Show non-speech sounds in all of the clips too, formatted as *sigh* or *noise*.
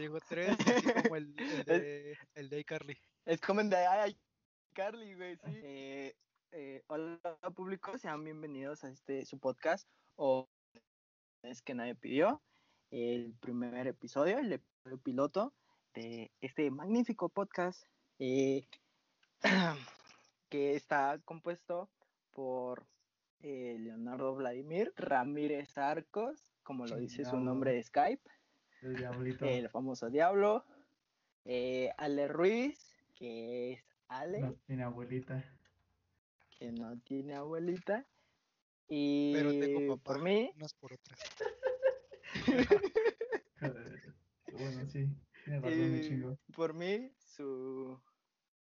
dijo tres, así como el, el *laughs* de, el de iCarly. Es como el de ay, Carly, güey, sí. Eh, eh, hola público, sean bienvenidos a este su podcast o es que nadie pidió el primer episodio, el episodio piloto de este magnífico podcast eh, *clears throat* que está compuesto por eh, Leonardo Vladimir Ramírez Arcos, como lo dice su nombre de Skype, El diablito. el famoso Diablo, eh, Ale Ruiz, que es Ale, No tiene abuelita. que no tiene abuelita, y Pero tengo papá, por mí, unas por otras. *laughs* Bueno, sí. Tiene razón, y chingo. por mí, su,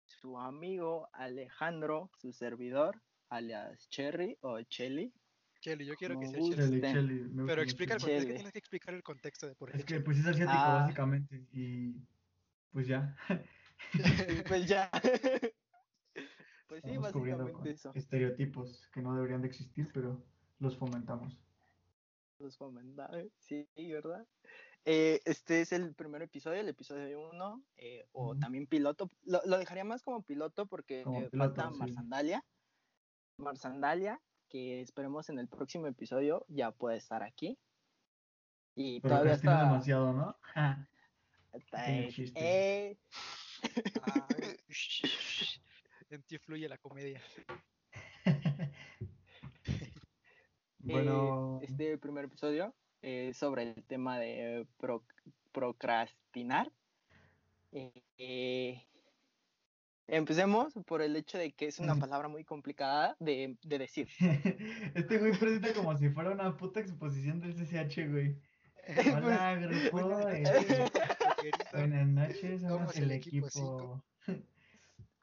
su amigo Alejandro, su servidor, alias Cherry o Chelly. Chelly, yo quiero que sea guste. Chelly. Chelly, Chelly, me gusta Pero explica el contexto, es que tienes que explicar el contexto de por qué Es que pues es asiático, Ah. básicamente. Y pues ya. *laughs* Pues ya. *laughs* pues sí, Estamos básicamente eso. estereotipos que no deberían de existir, pero los fomentamos. Los fomentaba, Sí, ¿verdad? Eh, este es el primer episodio, el episodio 1, o Ujú. también piloto. Lo, lo dejaría más como piloto porque Como eh, piloto, falta sí. Marsandalia. Marsandalia, que esperemos en el próximo episodio ya puede estar aquí. Y Pero todavía está. demasiado, ¿no? *laughs* *laughs* eh, eh, *laughs* en ti fluye la comedia. bueno, Eh, este primer episodio es sobre el tema de pro- procrastinar. Eh, eh, empecemos por el hecho de que es una palabra muy complicada de, de decir. *laughs* este güey presenta como si fuera una puta exposición del CCH, güey. Hola, grupo. eh, Buenas noches, somos el el equipo equipo. *laughs*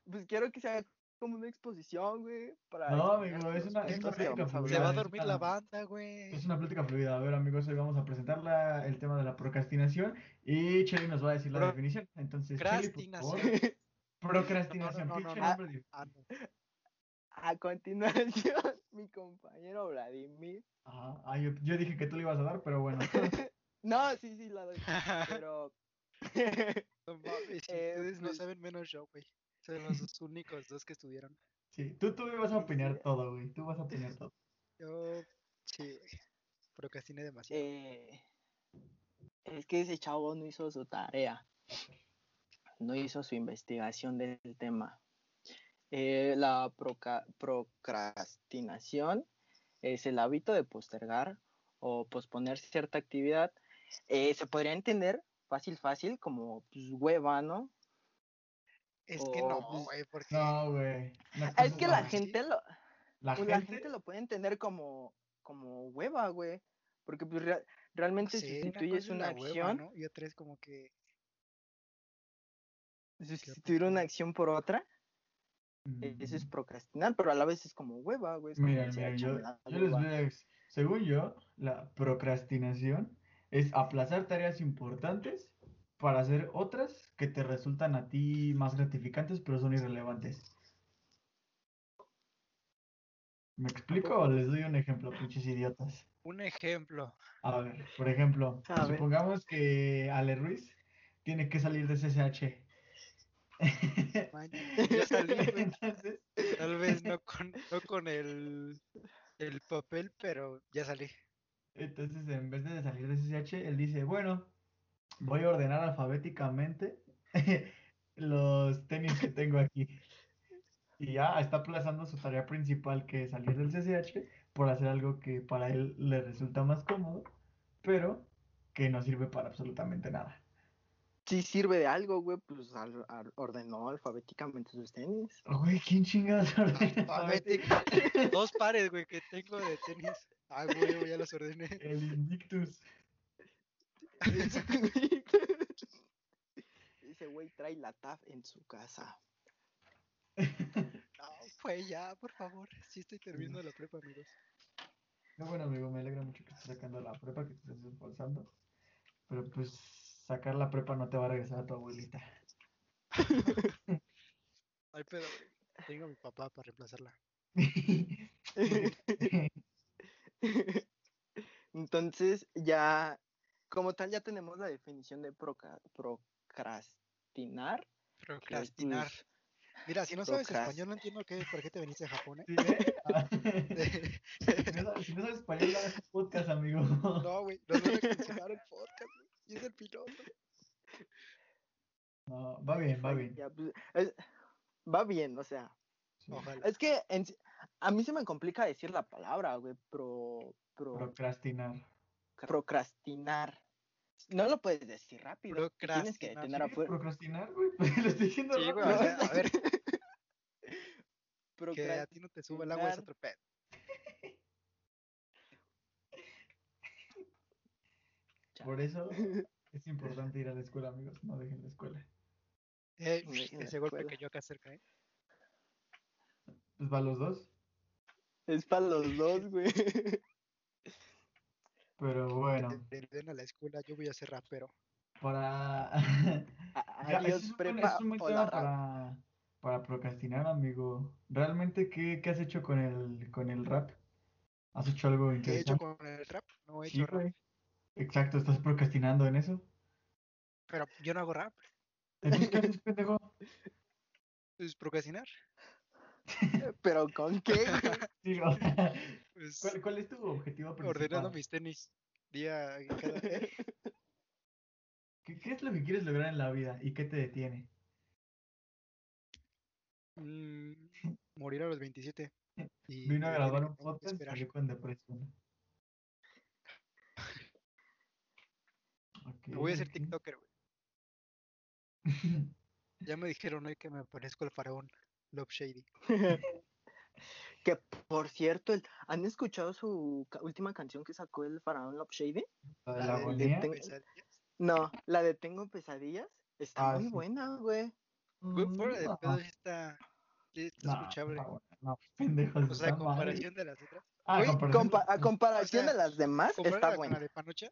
Pues quiero que sea como una exposición, güey. Para No, amigo, es una- es una plática fluida. Se va a dormir la banda, güey. Es una plática fluida. A ver, amigos, hoy vamos a presentar la- el tema de la procrastinación y Chelly nos va a decir la Pro- definición. Entonces, Chelly, por favor. *laughs* Procrastinación. No, no, Ah. A continuación, *laughs* mi compañero Vladimir. Ajá. Ah, yo, yo dije que tú le ibas a dar, pero bueno. *laughs* No, sí, sí, la doy. *laughs* Pero. No mames, si Eh, ustedes no pues- saben menos yo, güey. Son los dos únicos dos que estudiaron. Sí, tú, tú me vas a opinar Sí. todo, güey. Tú vas a opinar todo. Yo, sí. Procrastiné demasiado. eh, es que ese chavo no hizo su tarea. No hizo su investigación del tema. Eh, la proca- procrastinación es el hábito de postergar o posponer cierta actividad. Eh, se podría entender fácil, fácil, como pues, hueva, ¿no? es que no, pues- güey, porque. No, güey. Es que la no, gente lo, La pues, la gente. lo puede entender como, como hueva, güey. Porque pues, rea- realmente sí, una la hueva, acción, ¿no? Y otra es como que. Sustituir una acción por otra, Mm. eso es procrastinar, pero a la vez es como hueva, güey. es como yo, "Échame la yo les hueva". voy a según yo, la procrastinación es aplazar tareas importantes para hacer otras que te resultan a ti más gratificantes, pero son irrelevantes. ¿Me explico o les doy un ejemplo, pinches idiotas? Un ejemplo. A ver, por ejemplo, A ver. supongamos que Ale Ruiz tiene que salir de CCH. Ya *laughs* salí. *laughs* Entonces, Tal vez no *laughs* con, no con el, el papel, pero ya salí. Entonces, en vez de salir de CCH, él dice, bueno, voy a ordenar alfabéticamente los tenis que tengo aquí. Y ya está aplazando su tarea principal, que es salir del CCH, por hacer algo que para él le resulta más cómodo, pero que no sirve para absolutamente nada. Si sirve de algo, güey, pues al- al- ordenó alfabéticamente sus tenis. Güey, ¿quién chingados alfabéticamente? *laughs* Dos pares, güey, que tengo de tenis. Ah, güey, ya los ordené. El Invictus. *laughs* Ese güey trae la TAF en su casa. *laughs* No, pues ya, por favor. Sí estoy terminando la prepa, amigos. No, bueno, amigo, me alegra mucho que estés sacando la prepa, que te estés esforzando. Pero pues sacar la prepa no te va a regresar a tu abuelita. *laughs* Ay, pero tengo a mi papá para reemplazarla. *laughs* Entonces, ya como tal ya tenemos la definición de proca- procrastinar. Procrastinar. Mira, si no sabes procrast- español, no entiendo qué, por qué te veniste de Japón, ¿eh? Sí, ¿eh? *laughs* Ah, si, no sabes, si no sabes español, no hagas podcast, amigo. No, güey, nos van a cancelar el podcast, güey. Y es el piloto. No, va bien, va bien. ya, pues, es- va bien, o sea. Sí. Ojalá. Es que en a mí se me complica decir la palabra, güey. Pro, pro, Procrastinar. procrastinar. No lo puedes decir rápido. Tienes que Procrastinar. tener ¿Sí? afuera. Procrastinar, güey. *laughs* Lo estoy diciendo Sí, güey, rápido. o sea, a ver, *laughs* que a ti no te suba el agua es otro pedo. Por eso *laughs* es importante ir a la escuela, amigos. No dejen la escuela. Eh, ese golpe que yo acá cerca, ¿eh? Pues va los dos. Es para los dos, *laughs* güey. Pero bueno, a la escuela, yo voy a ser rapero. para. *laughs* Adiós, es un prepa. es un buen tema para, para procrastinar, amigo. ¿Realmente qué, qué has hecho con el, con el rap? ¿Has hecho algo ¿Qué he hecho interesante? con el rap? No he Sí, hecho rap. güey. Exacto, ¿estás procrastinando en eso? Pero yo no hago rap. Entonces, ¿qué *laughs* haces, pendejo? Es procrastinar. *laughs* Pero con qué? Sí, o sea, Pues, ¿cuál, cuál es tu objetivo ordenando principal? mis tenis. Día cada día. ¿Qué, qué es lo que quieres lograr en la vida y qué te detiene? Mm, morir a los 27. Y *laughs* Vino a grabar un podcast y salió con depresión. Voy a hacer ok. TikToker, güey. Ya me dijeron hoy que me parezco al faraón. Love Shady. *laughs* que por cierto, el- ¿han escuchado su ca- última canción que sacó el Faraón Love Shady? La de La de-. Tengo- Pesadillas. No, la de Tengo Pesadillas. Está Ah, muy sí. buena, güey. Güey, fuera de Mm, pedo está, está escuchable. no, no, pendejos, O sea, a mal. comparación de las otras. Ah, Güey, comparación Compa- de- a comparación sea, de las demás, está buena. la de Panocha.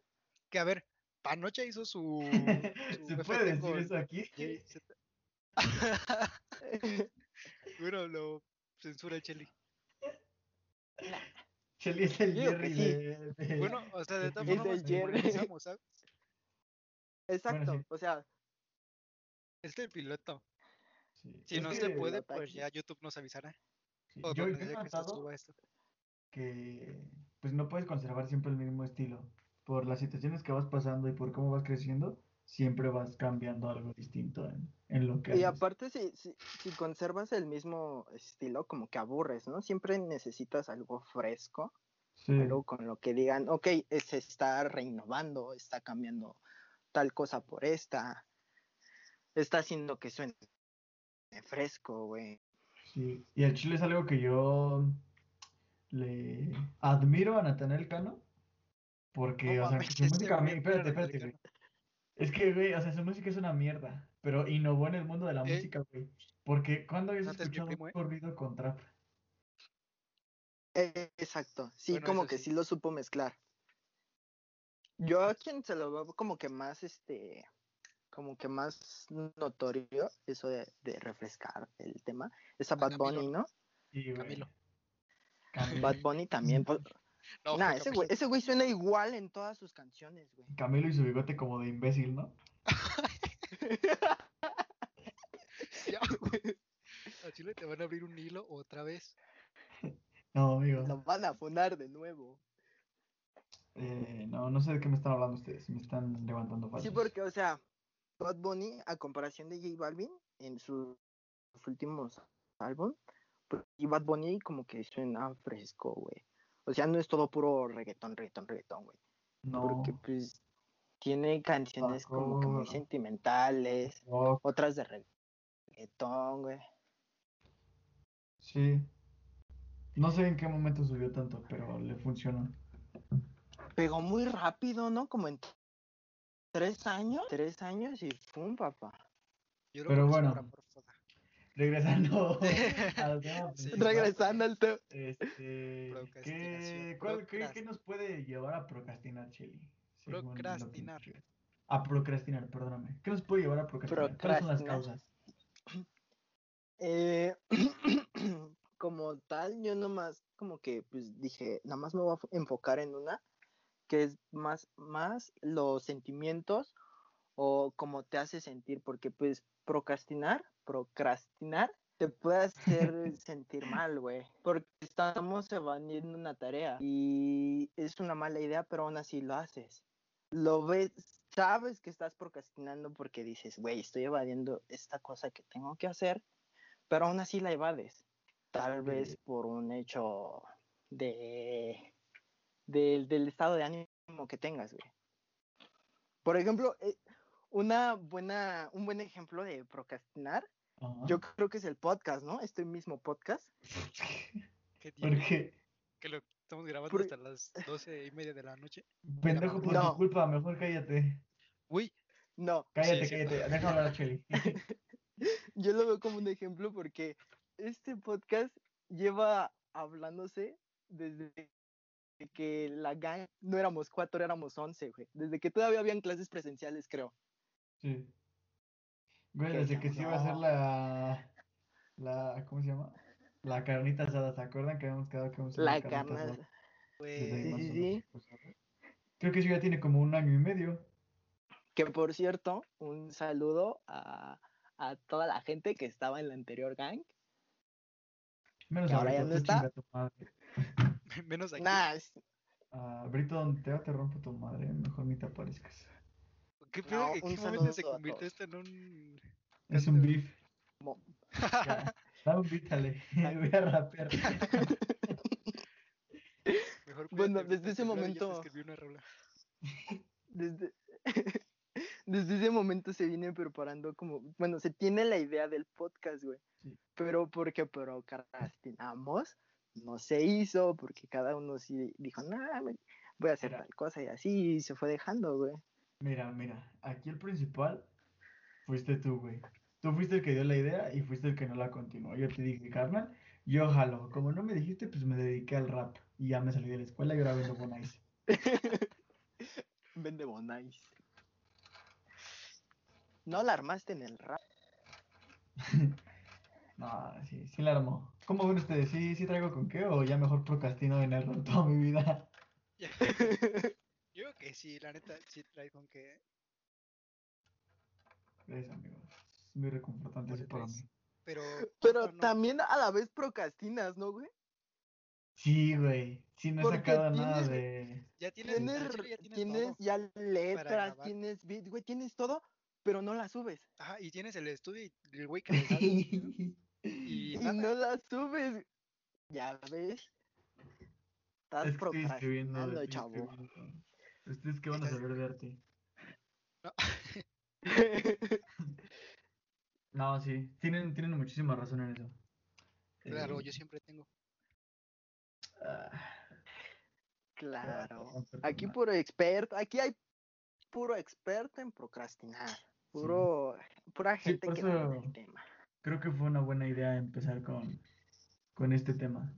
Que a ver, Panocha hizo su. *laughs* su ¿Se puede decir con eso aquí? *laughs* *laughs* Bueno, lo censura el Cheli. Shelly es el que Jerry sí. de, de- Bueno, o sea, de todas Es formas, ¿sabes? Exacto, sí. o sea, Este es el piloto. sí, Si es no que- se puede, pues ya YouTube nos avisará. sí, O yo, he que notado suba esto. que pues no puedes conservar siempre el mismo estilo. Por las situaciones que vas pasando y por cómo vas creciendo, siempre vas cambiando algo distinto en, en lo que y haces. aparte si, si, si conservas el mismo estilo, como que aburres, ¿no? Siempre necesitas algo fresco, Sí, algo con lo que digan, ok, eh, se está renovando, está cambiando tal cosa por esta, está haciendo que suene fresco, güey. sí. Y el chile es algo que yo le admiro a Natanael Cano. Porque, No o sea, su *laughs* música, a mí- espérate, espérate, güey. Es que, güey, o sea, su música es una mierda, pero innovó en el mundo de la Eh, música, güey. Porque cuando habías ¿no te es mi escuchado primo, un eh? corrido con trap? Eh, Exacto, sí, Bueno, como que sí. sí lo supo mezclar. Yo a quien se lo veo como que más, este, como que más notorio, eso de, de refrescar el tema, es a Bad Camilo, Bunny, ¿no? ¿no? Sí, güey. Camilo. Camilo. Bad Bunny también. pues, No, nah, fue ese güey, ese güey suena igual en todas sus canciones, güey. Camilo y su bigote como de imbécil, ¿no? *laughs* Ya, güey. *laughs* A Chile te van a abrir un hilo otra vez. *laughs* No, amigo. Lo van a funar de nuevo. Eh, no, no sé de qué me están hablando ustedes. Me están levantando falsos. Sí, porque, o sea, Bad Bunny, a comparación de J Balvin, en sus últimos álbumes, pues, y Bad Bunny como que suena fresco, güey. O sea, no es todo puro reggaetón, reggaetón, reggaetón, güey. No. Porque, pues, tiene canciones como que muy sentimentales, otras de reggaetón, güey. sí. No sé en qué momento subió tanto, pero le funcionó. Pegó muy rápido, ¿no? Como en tres años, tres años y ¡pum, papá! Yo creo Pero que bueno. por foda. Regresando *laughs* al tema Sí. Regresando al tema. Este, ¿qué, cuál- qué- qué nos puede llevar a procrastinar, que Procrastinar. A procrastinar, perdóname. ¿Qué nos puede llevar a procrastinar? ¿Cuáles son las causas? Eh, *clears throat* como tal, yo nomás como que pues dije, nada más me voy a fo- enfocar en una, que es más, más los sentimientos o cómo te hace sentir, porque pues procrastinar, procrastinar te puede hacer sentir mal, güey, porque estamos evadiendo una tarea y es una mala idea, pero aún así lo haces. Lo ves, sabes que estás procrastinando porque dices, güey, estoy evadiendo esta cosa que tengo que hacer, pero aún así la evades. Tal vez por un hecho de, de- del estado de ánimo que tengas, güey. Por ejemplo, eh, una buena, un buen ejemplo de procrastinar, Yo creo que es el podcast, ¿no? Este mismo podcast. *laughs* ¿Qué tiene? Porque, Que lo estamos grabando Por- hasta las doce y media de la noche. pendejo, por tu No. culpa, mejor cállate. Uy, No, Cállate, sí. cállate. Déjame hablar, Cheli. *laughs* yo lo veo como un ejemplo porque este podcast lleva hablándose desde que la gang no éramos cuatro, éramos once, güey. Desde que todavía habían clases presenciales, creo. Sí. Güey, desde que se iba a hacer no. la, la, ¿cómo se llama? La carnita asada, ¿se acuerdan que habíamos quedado que íbamos a hacer La carnita carne. asada? Sí, sí, sí. Creo que eso ya tiene como un año y medio. Que por cierto, un saludo a, a toda la gente que estaba en la anterior gang. Menos Que a ahora ya Brito, no tú está. tu madre. *laughs* menos aquí. Nah, es- Ah, Brito, donde te va te rompo tu madre, mejor ni te aparezcas. ¿Qué pedo? No, ¿En un qué momento se saludo a convirtió todos. esto en un. Es un beef. mo-. Dame un beat, Ale. Voy a rapear. *laughs* Mejor Bueno, desde ese momento- escribí una rola. *laughs* desde, *laughs* desde ese momento se viene preparando como, bueno, se tiene la idea del podcast, güey. Sí. Pero porque procrastinamos, no se hizo, porque cada uno sí dijo, me- voy a hacer tal cosa y así, y se fue dejando, güey. Mira, mira, aquí el principal fuiste tú, güey. Tú fuiste el que dio la idea y fuiste el que no la continuó. Yo te dije, carnal, yo jalo. Como no me dijiste, pues me dediqué al rap. Y ya me salí de la escuela y ahora vendo Bonais. *laughs* Vende Bonais. No la armaste en el rap. *laughs* No, sí, sí la armó. ¿Cómo ven ustedes? ¿Sí, sí traigo con qué o ya mejor procrastino en el rap toda mi vida? *laughs* Que sí, la neta, sí trae con que. Gracias, amigo. Es muy reconfortante eso para mí. Pero. Pero no, también a la vez procrastinas, ¿no, güey? Sí, güey. Sí, no he Porque sacado nada de... Ya tienes. Tienes, ya tienes, ya letras, tienes beat, güey, tienes todo, pero no la subes. Ajá, y tienes el estudio y el güey que *laughs* le sabe, y no la subes. Ya ves. Estás Es procrastinando, chavo. escribiendo. ¿Ustedes qué van a saber de arte? No, *laughs* No, sí, tienen, tienen muchísima razón en eso. claro, Eh, yo siempre tengo. ah, claro. Aquí puro experto, aquí hay puro experto en procrastinar. Puro, pura Sí, gente por que eso- el tema creo que fue una buena idea empezar con, con este tema.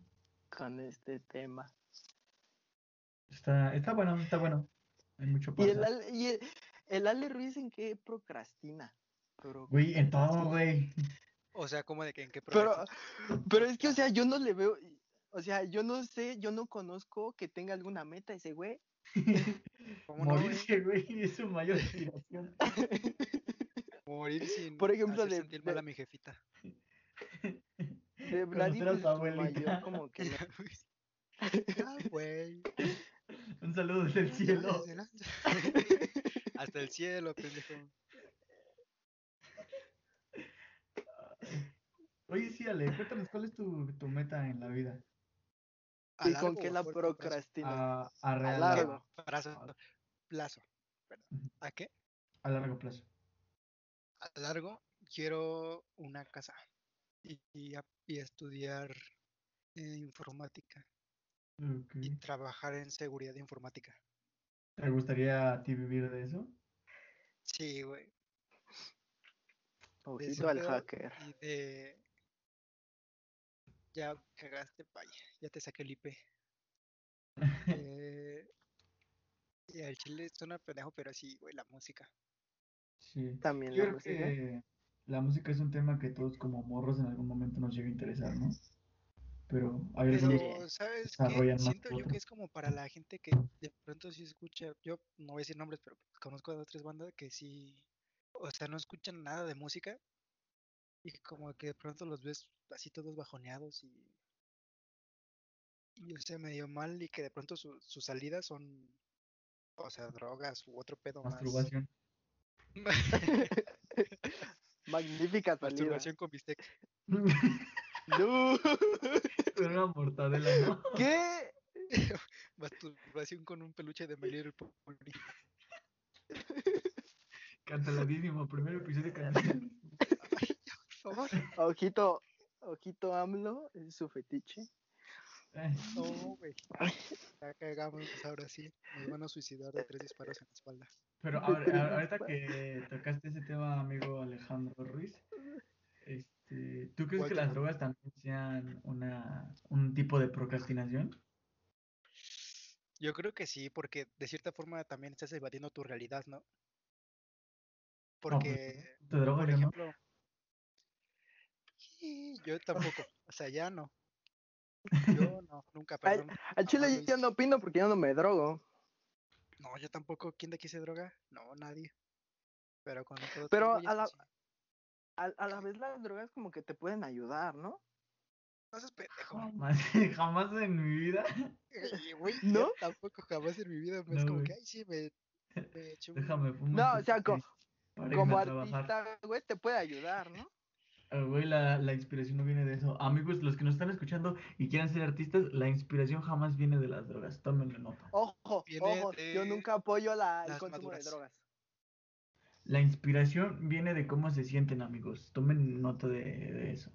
con este tema. Está, está bueno, está bueno. Hay mucho Y el. Ale- y el, el Ale Ruiz en qué procrastina. Güey, en todo, Procrastina. güey. O sea, como de que en qué Pero, programa? pero es que, o sea, yo no le veo, o sea, yo no sé, yo no conozco que tenga alguna meta ese güey. *laughs* *laughs* ¿Cómo no, güey? Morirse, güey, es su mayor aspiración. *laughs* Morir sin Por ejemplo, hacer de- sentir mal a mi jefita. De Vladimir mayor como que ah, güey. *laughs* Un saludo desde el cielo. *laughs* Hasta el cielo, pendejo. Oye, sí, Ale, cuéntanos, ¿cuál es tu, tu meta en la vida? ¿A ¿Y con qué la a procrastina? A, a real- largo. Plazo. Ujú. ¿A qué? a largo plazo. A largo quiero una casa y, y a- y estudiar eh, informática Y trabajar en seguridad informática. ¿Te gustaría a ti vivir de eso? Sí, güey. Ojito al hacker. Y de... Ya cagaste, vaya. Ya te saqué el IP. Eh, y al chile suena pendejo, pero sí, güey, la música. Sí. También Yo la creo música. que la música es un tema que todos como morros en algún momento nos llega a interesar, ¿no? Pero hay algunos Pero, ¿sabes más Siento que yo que es como para la gente que de pronto sí escucha, yo no voy a decir nombres, pero conozco a dos tres bandas que sí, o sea, no escuchan nada de música y como que de pronto los ves así todos bajoneados y, y o sea, medio mal y que de pronto su- sus salidas son, o sea, drogas u otro pedo más. Masturbación. *laughs* Magnífica salida. Masturbación con bistec. *laughs* No. Con una mortadela, ¿no? *laughs* ¿Qué? *laughs* Masturbación con un peluche de My Little Pony. Canceladísimo, primer episodio canceladísimo. Por favor. *laughs* Ojito, ojito AMLO, es su fetiche. No, güey. Ya cagamos ahora sí. Nos van a suicidar de tres disparos en la espalda. Pero a ver, a- ahorita que tocaste ese tema, amigo Alejandro Ruiz, este, ¿tú crees ¿Cuál que las drogas también sean una, un tipo de procrastinación? Yo creo que sí, porque de cierta forma también estás evadiendo tu realidad, ¿no? No, pues, Porque, ¿Te drogas por yo no? ejemplo, y yo tampoco, o sea, ya no. Yo no, nunca, *laughs* Al, perdón. al chile yo no opino porque yo no me drogo. No, yo tampoco. ¿Quién de aquí se droga? No, nadie. Pero con todo Pero a la-. A, a la vez las drogas como que te pueden ayudar, ¿no? No seas pendejo. Jamás, *laughs* jamás en mi vida. Güey, *laughs* ¿No? tampoco jamás en mi vida me es No, como güey. que, ay, sí, me, me eché un- Déjame fumar. No, o sea, Como trabajar. artista, güey, te puede ayudar, ¿no? Ah, Güey, la, la inspiración no viene de eso. Amigos, los que nos están escuchando y quieran ser artistas, la inspiración jamás viene de las drogas. Tómenlo nota. Ojo, Viene ojo, yo nunca apoyo la, el consumo maduras. de drogas. La inspiración viene de cómo se sienten, amigos. Tomen nota de, de eso.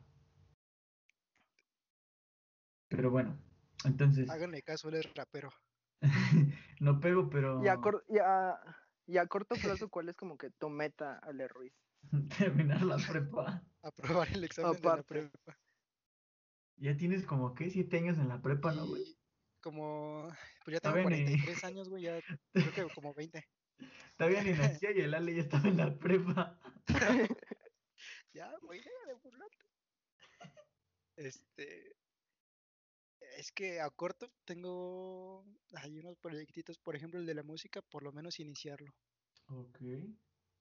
Pero bueno, entonces, Háganle caso, él es rapero. *laughs* no pego, pero Y a, cor- y, a, y a corto plazo, ¿cuál es como que tu meta, Ale Ruiz? *laughs* terminar la prepa. *laughs* Aprobar el examen Aparte. de la prepa. Ya tienes como, ¿qué? Siete años en la prepa, ¿no, güey? Como, pues ya tengo bien, y- 43 años, güey, ya creo que como 20. Todavía ni nacía y el Ale ya estaba en la prepa. *laughs* Ya, güey, de burlarte. Este, es que a corto tengo, hay unos proyectitos, por ejemplo, el de la música, por lo menos iniciarlo. Ok.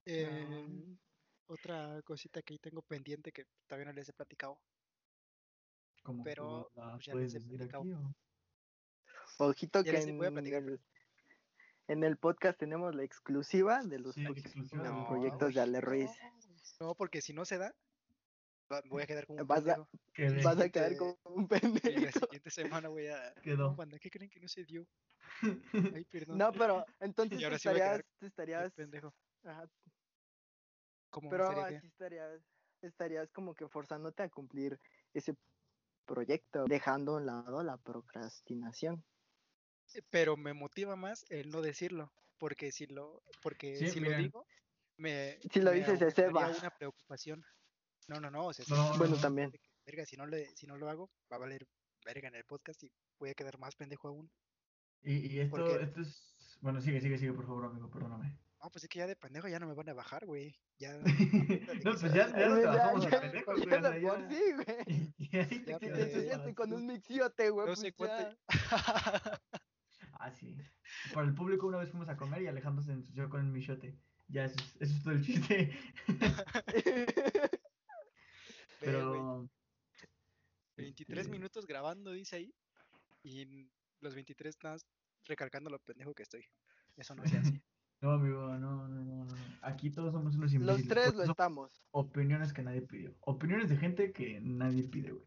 Eh, Ah. Otra cosita que ahí tengo pendiente que todavía no les he platicado. Como Pero, la pues, ya les he platicado. aquí o... Ojito Ya que les voy a platicar. En el podcast tenemos la exclusiva de los Sí, proye- exclusiva de del los No, proyectos de Ale Ruiz. No, porque si no se da, va- voy a quedar como un Vas a- pendejo. Vas a quedar como un Y pendejo. la siguiente semana voy a... Quedó. No, ¿qué creen que no se dio? *laughs* Ay, perdón. No, *laughs* pero entonces Y te sí estarías, te estarías, pendejo. ajá, ¿Cómo pero así que- estarías, estarías como que forzándote a cumplir ese proyecto, dejando a un lado la procrastinación. Pero me motiva más el no decirlo, porque si lo, porque Sí, si lo digo, me, Si lo me dices, una preocupación. No, no, no, o sea, sí, No, Bueno, no. también. verga, si no le, si no lo hago, va a valer verga en el podcast y voy a quedar más pendejo aún. Y, y esto, Porque- esto es... Bueno, sigue, sigue, sigue, por favor, amigo, perdóname. No, pues es que ya de pendejo ya no me van a bajar, güey. Ya. *laughs* no, pues ya, ya no Ya- trabajamos ya- de pendejos, güey, ya o sea, de por ya- sí, güey. *laughs* y ahí te Ya, Si quedas te ensuciaste con un para mixiote, güey, No pues sé cuánto. *laughs* Ah, sí. Para el público una vez fuimos a comer y Alejandro se ensució con el michote. Ya, eso es, eso es todo el chiste. *laughs* Pero... 23 este, minutos grabando, dice ahí. Y los 23 nada más recalcando lo pendejo que estoy. Eso no se hace. *laughs* No, amigo, no, no, no, no. Aquí todos somos unos Los imbéciles. tres porque lo estamos. opiniones que nadie pidió. Opiniones de gente que nadie pide, güey.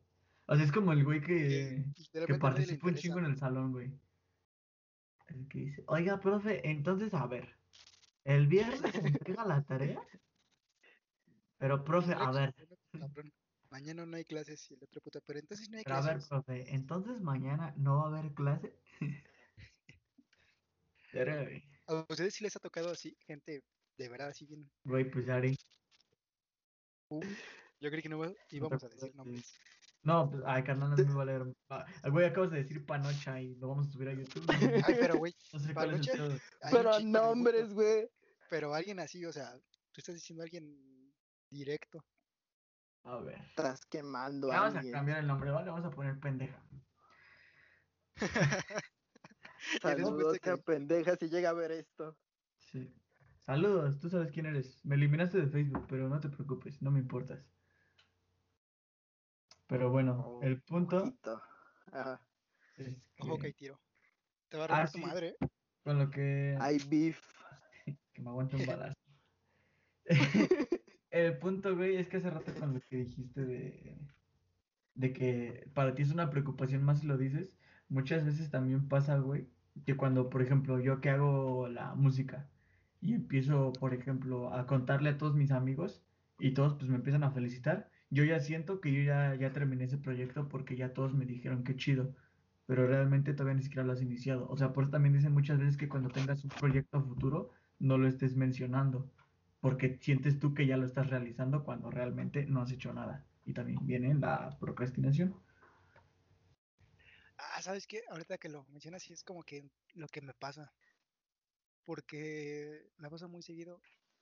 O sea, es como el güey que, que participa un chingo en el salón, güey. El que dice, oiga, profe, entonces, a ver, ¿el viernes se entrega la tarea? Pero, profe, a ver, Mañana no hay clases y el otro puta, pero entonces no hay pero a ver, clases. profe, entonces mañana no va a haber clase. *laughs* ¿A ustedes sí les ha tocado así? Gente de verdad así bien. Güey, pues ya haré. Yo creí que no iba- íbamos a decir nombres. No, pues, ay, carnal, no me va a leer. Ah, Güey, acabas de decir panocha y lo vamos a subir a YouTube. No, Ay, pero güey, *laughs* no sé cuál es el Pero nombres, güey. Pero alguien así, o sea, tú estás diciendo a alguien directo. A ver. Estás quemando a Vamos a cambiar el nombre, ¿vale? Vamos a poner pendeja. *laughs* Saludos que- a pendeja si llega a ver esto. Sí. Saludos, tú sabes quién eres. Me eliminaste de Facebook, pero no te preocupes, no me importas. Pero bueno, Oh, el punto ojito. Ajá. es Ojo que hay tiro. Te va a Ah, romper tu sí. madre, ¿eh? con lo que, Hay beef. *laughs* que me aguante un *laughs* balazo. *laughs* El punto, güey, es que hace rato con lo que dijiste de, de que para ti es una preocupación más si lo dices, muchas veces también pasa, güey, que cuando, por ejemplo, yo que hago la música y empiezo, por ejemplo, a contarle a todos mis amigos y todos pues me empiezan a felicitar, yo ya siento que yo ya, ya terminé ese proyecto porque ya todos me dijeron que chido, pero realmente todavía ni siquiera lo has iniciado. O sea, por eso también dicen muchas veces que cuando tengas un proyecto futuro, no lo estés mencionando porque sientes tú que ya lo estás realizando cuando realmente no has hecho nada. Y también viene la procrastinación. Ah, ¿sabes qué? Ahorita que lo mencionas, sí es como que lo que me pasa. Porque me pasa muy seguido,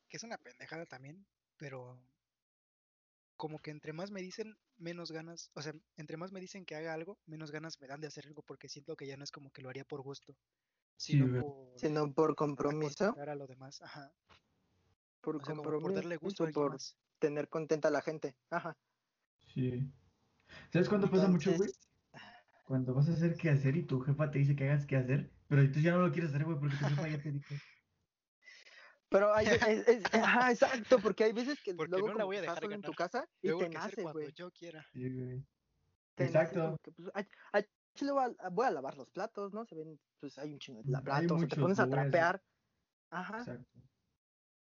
que es una pendejada también, pero como que entre más me dicen, menos ganas, o sea, entre más me dicen que haga algo, menos ganas me dan de hacer algo, porque siento que ya no es como que lo haría por gusto, Sí, sino güey. por Sino por compromiso. acostumbrar a lo demás. Ajá. Por O sea, como por darle gusto compromiso, por más. tener contenta a la gente. Ajá. Sí. ¿Sabes cuándo pasa mucho, güey? Cuando vas a hacer qué hacer y tu jefa te dice que hagas qué hacer, pero tú ya no lo quieres hacer, güey, porque tu jefa ya te dijo. Pero hay, es- es- *laughs* ajá, exacto, porque hay veces que Porque luego no la voy a dejar solo en tu casa y Luego te nace, güey. yo quiera. Sí, güey. Te nace, es Exacto. que, pues, ay, ay, chile, voy, a, voy a lavar los platos, ¿no? Se ven, pues hay un chingo de Mm, platos, o te pones a trapear. Ajá. Exacto.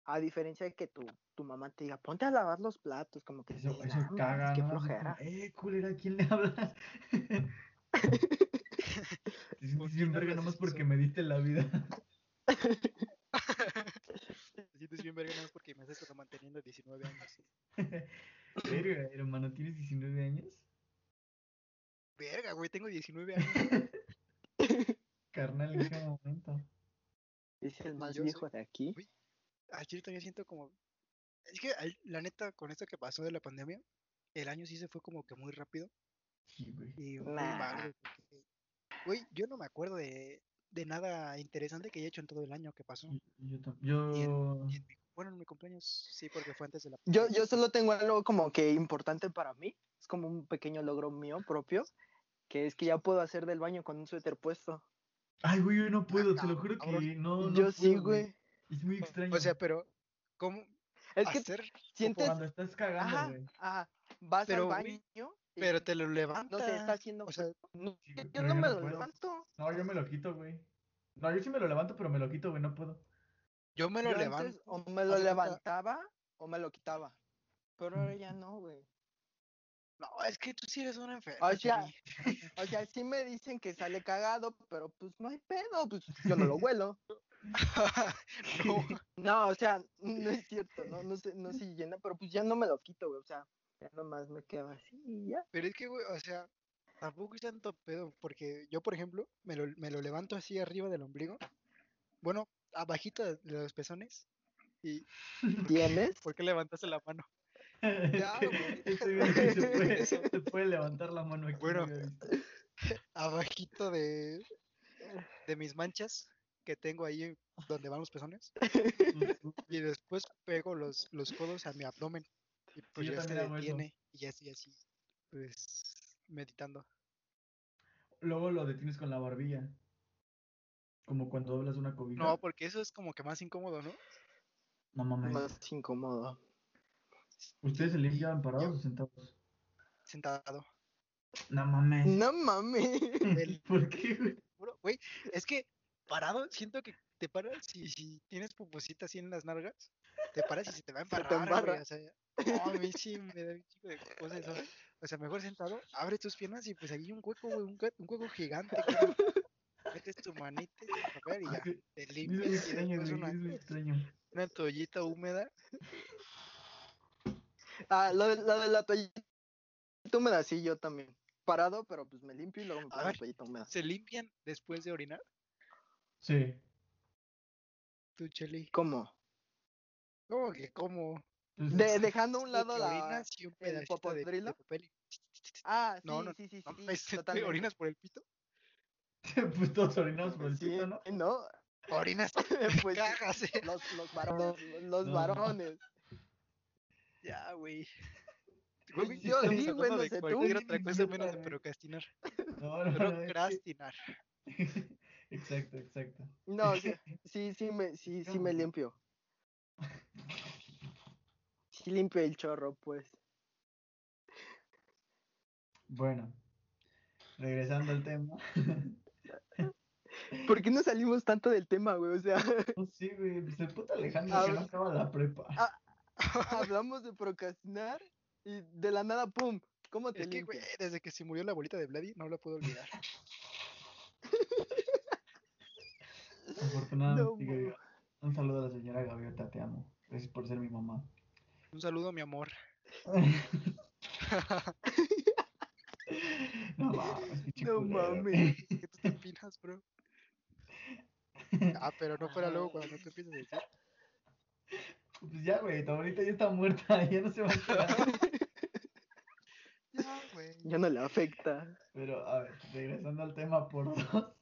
A diferencia de que tu, tu mamá te diga, ponte a lavar los platos, como que Eso, "Ah, caga, qué ¿no? Flojera. eh, culera, ¿a quién le hablas? *laughs* *laughs* Te sientes ¿Con bien quién verga hablas, nomás porque me diste la vida. Te sientes bien verga nada más porque me haces estar manteniendo 19 años. *laughs* Verga, hermano, ¿tienes 19 años? Verga, güey, tengo 19 años. *laughs* Carnal, ¿en qué momento? Es el más yo viejo de aquí. Uy. Al chile también siento como. Es que la neta, con esto que pasó de la pandemia, el año sí se fue como que muy rápido Sí, güey. y Nah. güey. porque, Güey, yo no me acuerdo de, de nada interesante que haya hecho en todo el año que pasó. Yo, tam- Y yo... en, y en mi- bueno, en mi cumpleaños sí, porque fue antes de la Yo, yo solo tengo algo como que importante para mí. Es como un pequeño logro mío propio. Que es que ya puedo hacer del baño con un suéter puesto. Ay, güey, yo no puedo, te lo juro cabrón. que no, no yo sí, güey. Es muy extraño. O sea, pero, ¿cómo Es que hacer? sientes. Cuando estás cagando, Ajá, güey. ajá. Vas Pero, al baño. Pero te lo no levantas. sé, está haciendo. O sea, no, Sí, yo no me no lo puedo. levanto. No, yo me lo quito, güey. No, yo sí me lo levanto, pero me lo quito, güey, no puedo. yo me lo Yo levanto. antes o me lo levantaba o me lo quitaba. Pero ahora Mm. ya no, güey. No, es que tú sí eres una enferma. O sea. *laughs* O sea, sí me dicen que sale cagado, pero pues no hay pedo, pues *laughs* yo no lo huelo. *laughs* no, No, o sea, no es cierto, no, no sé, no se llena, pero pues ya no me lo quito, güey, o sea, ya nomás me quedo así y ya. pero es que, güey, o sea, tampoco es tanto pedo, porque yo, por ejemplo, me lo, me lo levanto así arriba del ombligo, bueno, abajito de de los pezones, y ¿Tienes? ¿por qué levantaste la mano? *laughs* Ya, güey. Se puede, Eso. se *laughs* puede levantar la mano aquí. Bueno. *laughs* Abajito de, de mis manchas que tengo ahí donde van los pezones, y después pego los, los codos a mi abdomen, y pues ya se hago eso. detiene, y ya estoy así, pues, meditando. Luego lo detienes con la barbilla. Como cuando doblas una cobija. No, porque eso es como que más incómodo, ¿no? No mames. Más incómodo. ¿Ustedes se limpian Yo- parados o sentados? Sentado. No mames. No mames. el- *laughs* ¿Por qué, güey? Es que parado, siento que te paras y si tienes puposita así en las nalgas, te paras y se te va a Se te embarrar, güey, embarra. O sea, no, a mí *laughs* sí me da un chico de cosas eso. O sea, mejor sentado, abres tus piernas y pues ahí hay un hueco, güey, un, hue- un hueco gigante. Metes tu manita a ver y ya, te Es limpias y extraño, una, Es muy extraño. una toallita húmeda. Ah, lo de, lo de la toallita húmeda, sí, yo también. Parado, pero pues me limpio y luego me pongo la toallita húmeda. ¿Se limpian después de orinar? Sí. Tu cheli. ¿Cómo? ¿Cómo que cómo? De- dejando a un lado la, orinas y un el pedacito de, de popodrilo. papel. y- Ah, sí, No, no, sí, sí, no, sí, mames, ¿te totalmente. orinas por el pito? *laughs* pues todos orinamos por el Sí, pito, ¿no? ¿no? Orinas, *laughs* Pues sí, eh. los, los varones, los No, varones. Ya, güey. Güey, yo sí, güey, no de sé tú. cualquier otra cosa menos de procrastinar. *laughs* No, no, Procrastinar. Exacto, exacto. No, sí, sí, sí me, sí, sí me limpio. Sí limpio el chorro, pues. Bueno, regresando al tema. *laughs* ¿Por qué no salimos tanto del tema, güey? O sea, No sé, güey, pues el puto Alejandro Ah, que no acaba la prepa. ah, *laughs* hablamos de procrastinar y de la nada, ¡pum! ¿Cómo te Es que, güey, desde que se murió la abuelita de Vladi, no la puedo olvidar. Afortunadamente, *laughs* No, un saludo a la señora Gaviota, te amo. Gracias por ser mi mamá. Un saludo, mi amor. *laughs* no mames, *laughs* No mames. ¿Qué tú te opinas, bro? Ah, pero no fuera luego cuando tú empiezas a decir. Pues ya, güey, tu abuelita ya está muerta, *laughs* ya no se va a quedar. Ya, güey. Ya no le afecta. Pero, a ver, regresando al tema por dos.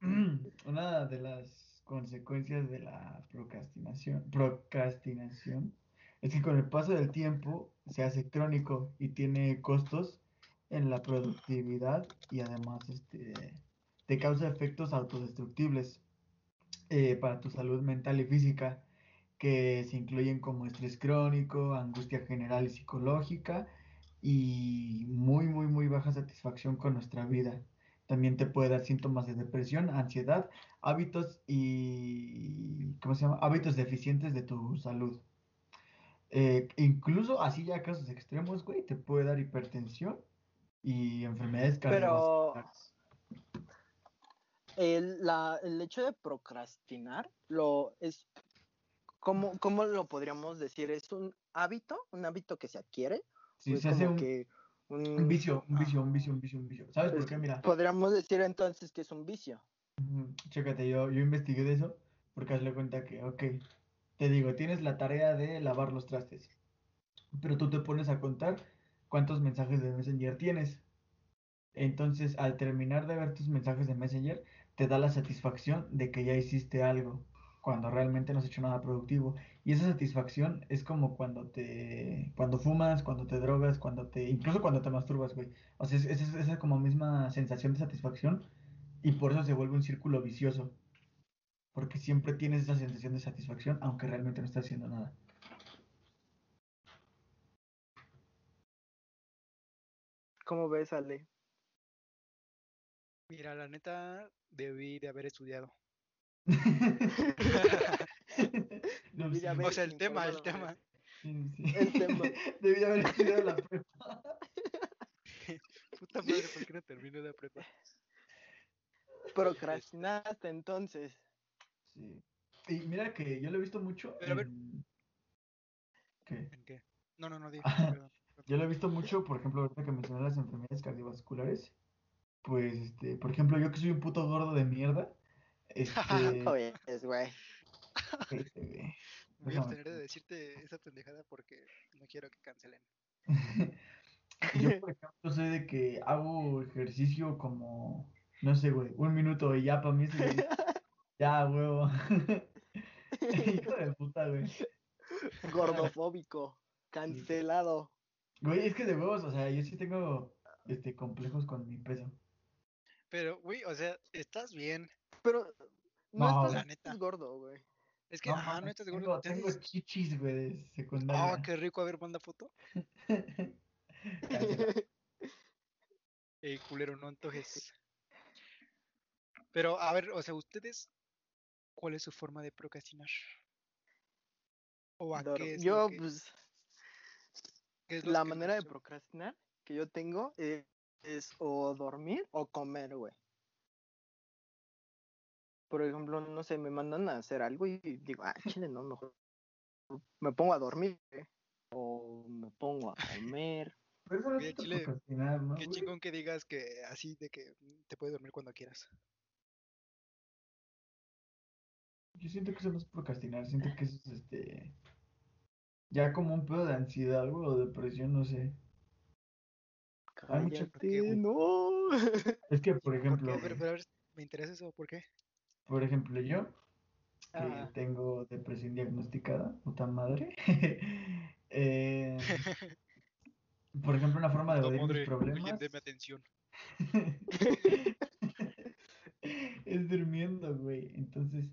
*clears throat* Una de las consecuencias de la procrastinación, procrastinación es que con el paso del tiempo se hace crónico y tiene costos en la productividad y además este, te causa efectos autodestructibles eh, para tu salud mental y física que se incluyen como estrés crónico, angustia general y psicológica y muy, muy, muy baja satisfacción con nuestra vida. También te puede dar síntomas de depresión, ansiedad, hábitos y, ¿cómo se llama? Hábitos deficientes de tu salud. Eh, incluso así ya casos extremos, güey, te puede dar hipertensión y enfermedades Pero- cardiovasculares. El, la, el hecho de procrastinar lo es ¿cómo, ¿cómo lo podríamos decir? ¿Es un hábito? ¿Un hábito que se adquiere? Sí, ¿O es se hace un, que un- un vicio, un vicio, un vicio, un vicio, un vicio. ¿Sabes por es- qué? Mira. Podríamos decir entonces que es un vicio. Chécate, yo, yo investigué de eso porque hazle cuenta que, ok, te digo, tienes la tarea de lavar los trastes, pero tú te pones a contar cuántos mensajes de Messenger tienes. Entonces, al terminar de ver tus mensajes de Messenger, te da la satisfacción de que ya hiciste algo, cuando realmente no has hecho nada productivo. Y esa satisfacción es como cuando te, cuando fumas, cuando te drogas, cuando te, incluso cuando te masturbas, güey. O sea, es, como misma sensación de satisfacción y por eso se vuelve un círculo vicioso. Porque siempre tienes esa sensación de satisfacción, aunque realmente no estás haciendo nada. ¿Cómo ves, Ale? Mira, la neta, debí de haber estudiado. *laughs* No, Debí de sí, haber- O sea, el tema, el tema. sí, sí. el tema. *laughs* Debí haber estudiado la prepa. *laughs* Puta madre, ¿por qué no terminé la prepa? Procrastinaste entonces. Sí. Y mira que yo lo he visto mucho Pero a ver. en... ¿Qué? ¿En qué? No, no, no, dije, *laughs* perdón. Yo lo he visto mucho, por ejemplo, ahorita que mencioné las enfermedades cardiovasculares. Pues, este, por ejemplo, yo que soy un puto gordo de mierda. *laughs* Este, Oye, es güey. este. *laughs* Voy a abstener de decirte esa pendejada porque no quiero que cancelen. Yo, por ejemplo, soy de que hago ejercicio como, no sé, güey, un minuto y ya para mí es ya, huevo. *laughs* *laughs* Hijo de puta, güey. Gordofóbico. Cancelado. Güey, es que de huevos, o sea, yo sí tengo este complejos con mi peso. Pero, güey, o sea, estás bien. Pero no, No, estás la neta. gordo, güey. Es que, No, ajá, no estás tengo, gordo. te tengo chichis, güey, de Oh, secundaria. qué rico. A ver, manda foto. *laughs* Ey, culero, no antojes. Pero, a ver, o sea, ustedes, ¿cuál es su forma de procrastinar? ¿O a Dor- qué es yo, que- pues, qué es lo la que manera de procrastinar que yo tengo eh, es, o dormir o comer, güey. Por ejemplo, no sé, me mandan a hacer algo y digo, ah, chile, no, mejor me pongo a dormir, güey. O me pongo a comer. Pero eso no Oye, Chile, procrastinar, ¿no, Qué güey? chingón que digas que así de que te puedes dormir cuando quieras. Yo siento que eso no es procrastinar, siento que eso es este. ya como un pedo de ansiedad, güey, o depresión, no sé. Hay mucho- Cállate, no. Es que, por ¿Por ejemplo, qué? Pero, pero a ver, me interesa eso, ¿por qué? por ejemplo, yo, que tengo depresión diagnosticada, puta madre. *laughs* eh, por ejemplo, una forma de No, evadir mis problemas deme atención. *laughs* es durmiendo, güey. Entonces,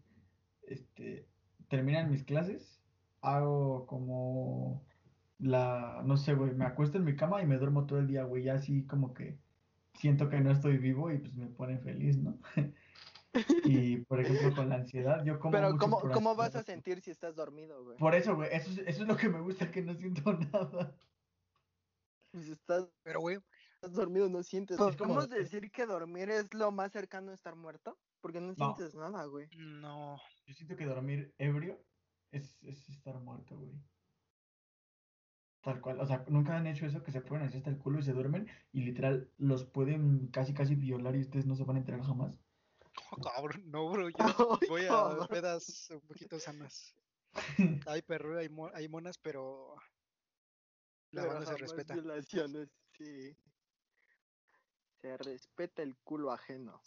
este, terminan mis clases, hago como la, no sé, güey, me acuesto en mi cama y me duermo todo el día, güey, ya así como que siento que no estoy vivo y pues me pone feliz, ¿no? *laughs* Y, por ejemplo, con la ansiedad, yo como Pero mucho ¿cómo, por ¿cómo vas a sentir si estás dormido, güey? Por eso, güey, eso es, eso es lo que me gusta, que no siento *laughs* nada. Si estás, Pero, güey, estás dormido no sientes. Es como- ¿Podemos decir que dormir es lo más cercano a estar muerto? Porque no, No. sientes nada, güey. no. Yo siento que dormir ebrio es, es estar muerto, güey. Tal cual, o sea, nunca han hecho eso que se ponen así hasta el culo y se duermen y literal los pueden casi casi violar y ustedes no se van a enterar jamás. Oh, *laughs* cabrón, no, bro, yo *laughs* voy a pedas un poquito sanas. *laughs* Hay perro, hay, mo- hay monas, pero la Pero banda se respeta. violaciones, sí. Se respeta el culo ajeno.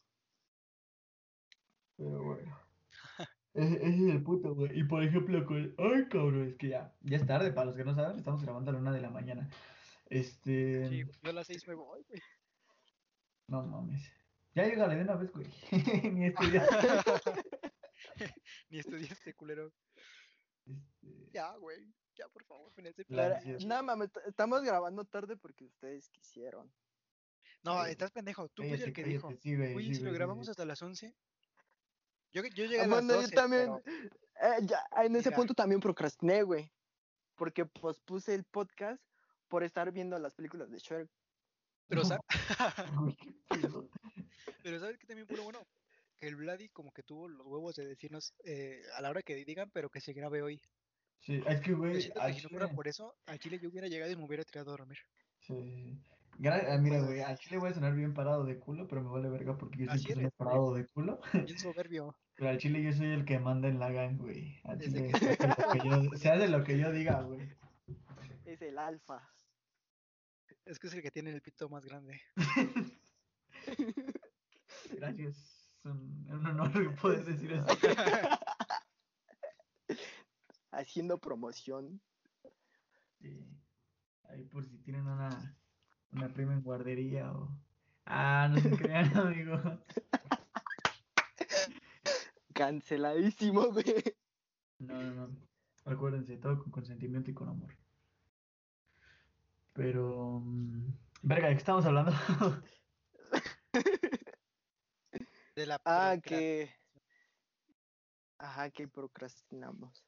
Pero bueno. Ese, ese es el puto, güey. Y por ejemplo, con... Ay, cabrón, es que ya, ya es tarde, para los que no saben, estamos grabando a la una de la mañana. Este... Sí, yo a las seis me voy, güey. No mames. Ya llegale de una vez, güey. *laughs* Ni estudiaste. *laughs* Ni estudiaste, culero. Este... Ya, güey. Ya, por favor, fin La Pero, ansiedad. no mames, estamos grabando tarde porque ustedes quisieron. No, Sí. estás pendejo. Tú fuiste Cállate, el que dijo. sí, güey, Oye, sí, si lo sí, grabamos sí. hasta las 11. Yo, yo llegué Ah, a las bueno, 12, yo también. pero- eh, ya, en ese Mira. punto también procrastiné, güey. Porque pospuse el podcast por estar viendo las películas de Shrek. Pero, sa- *laughs* *laughs* Güey, qué pedo. pero ¿sabes qué también fue lo bueno? Que el Vladi como que tuvo los huevos de decirnos eh, a la hora que digan, pero que se grabe hoy. Sí, es que, güey, que si no fuera por eso, a Chile yo hubiera llegado y me hubiera tirado a dormir. Sí. Gra- ah, mira, güey, al chile voy a sonar bien parado de culo, pero me vale verga porque yo Así siempre soy parado de culo. Bien soberbio. Pero al chile yo soy el que manda en la gang, güey. Al chile se hace lo que yo, *laughs* se hace lo que yo diga, güey. Es el alfa. Es que es el que tiene el pito más grande. *laughs* Gracias. Es un, honor que puedes decir eso. *laughs* Haciendo promoción. Sí. Ahí por si tienen una, una prima en guardería o... Ah, no se crean, amigo. Canceladísimo, güey. No, no, no. Acuérdense, todo con consentimiento y con amor. Pero... mm, Verga, ¿de qué estamos hablando? *laughs* De la Ah, que. Ajá, que procrastinamos.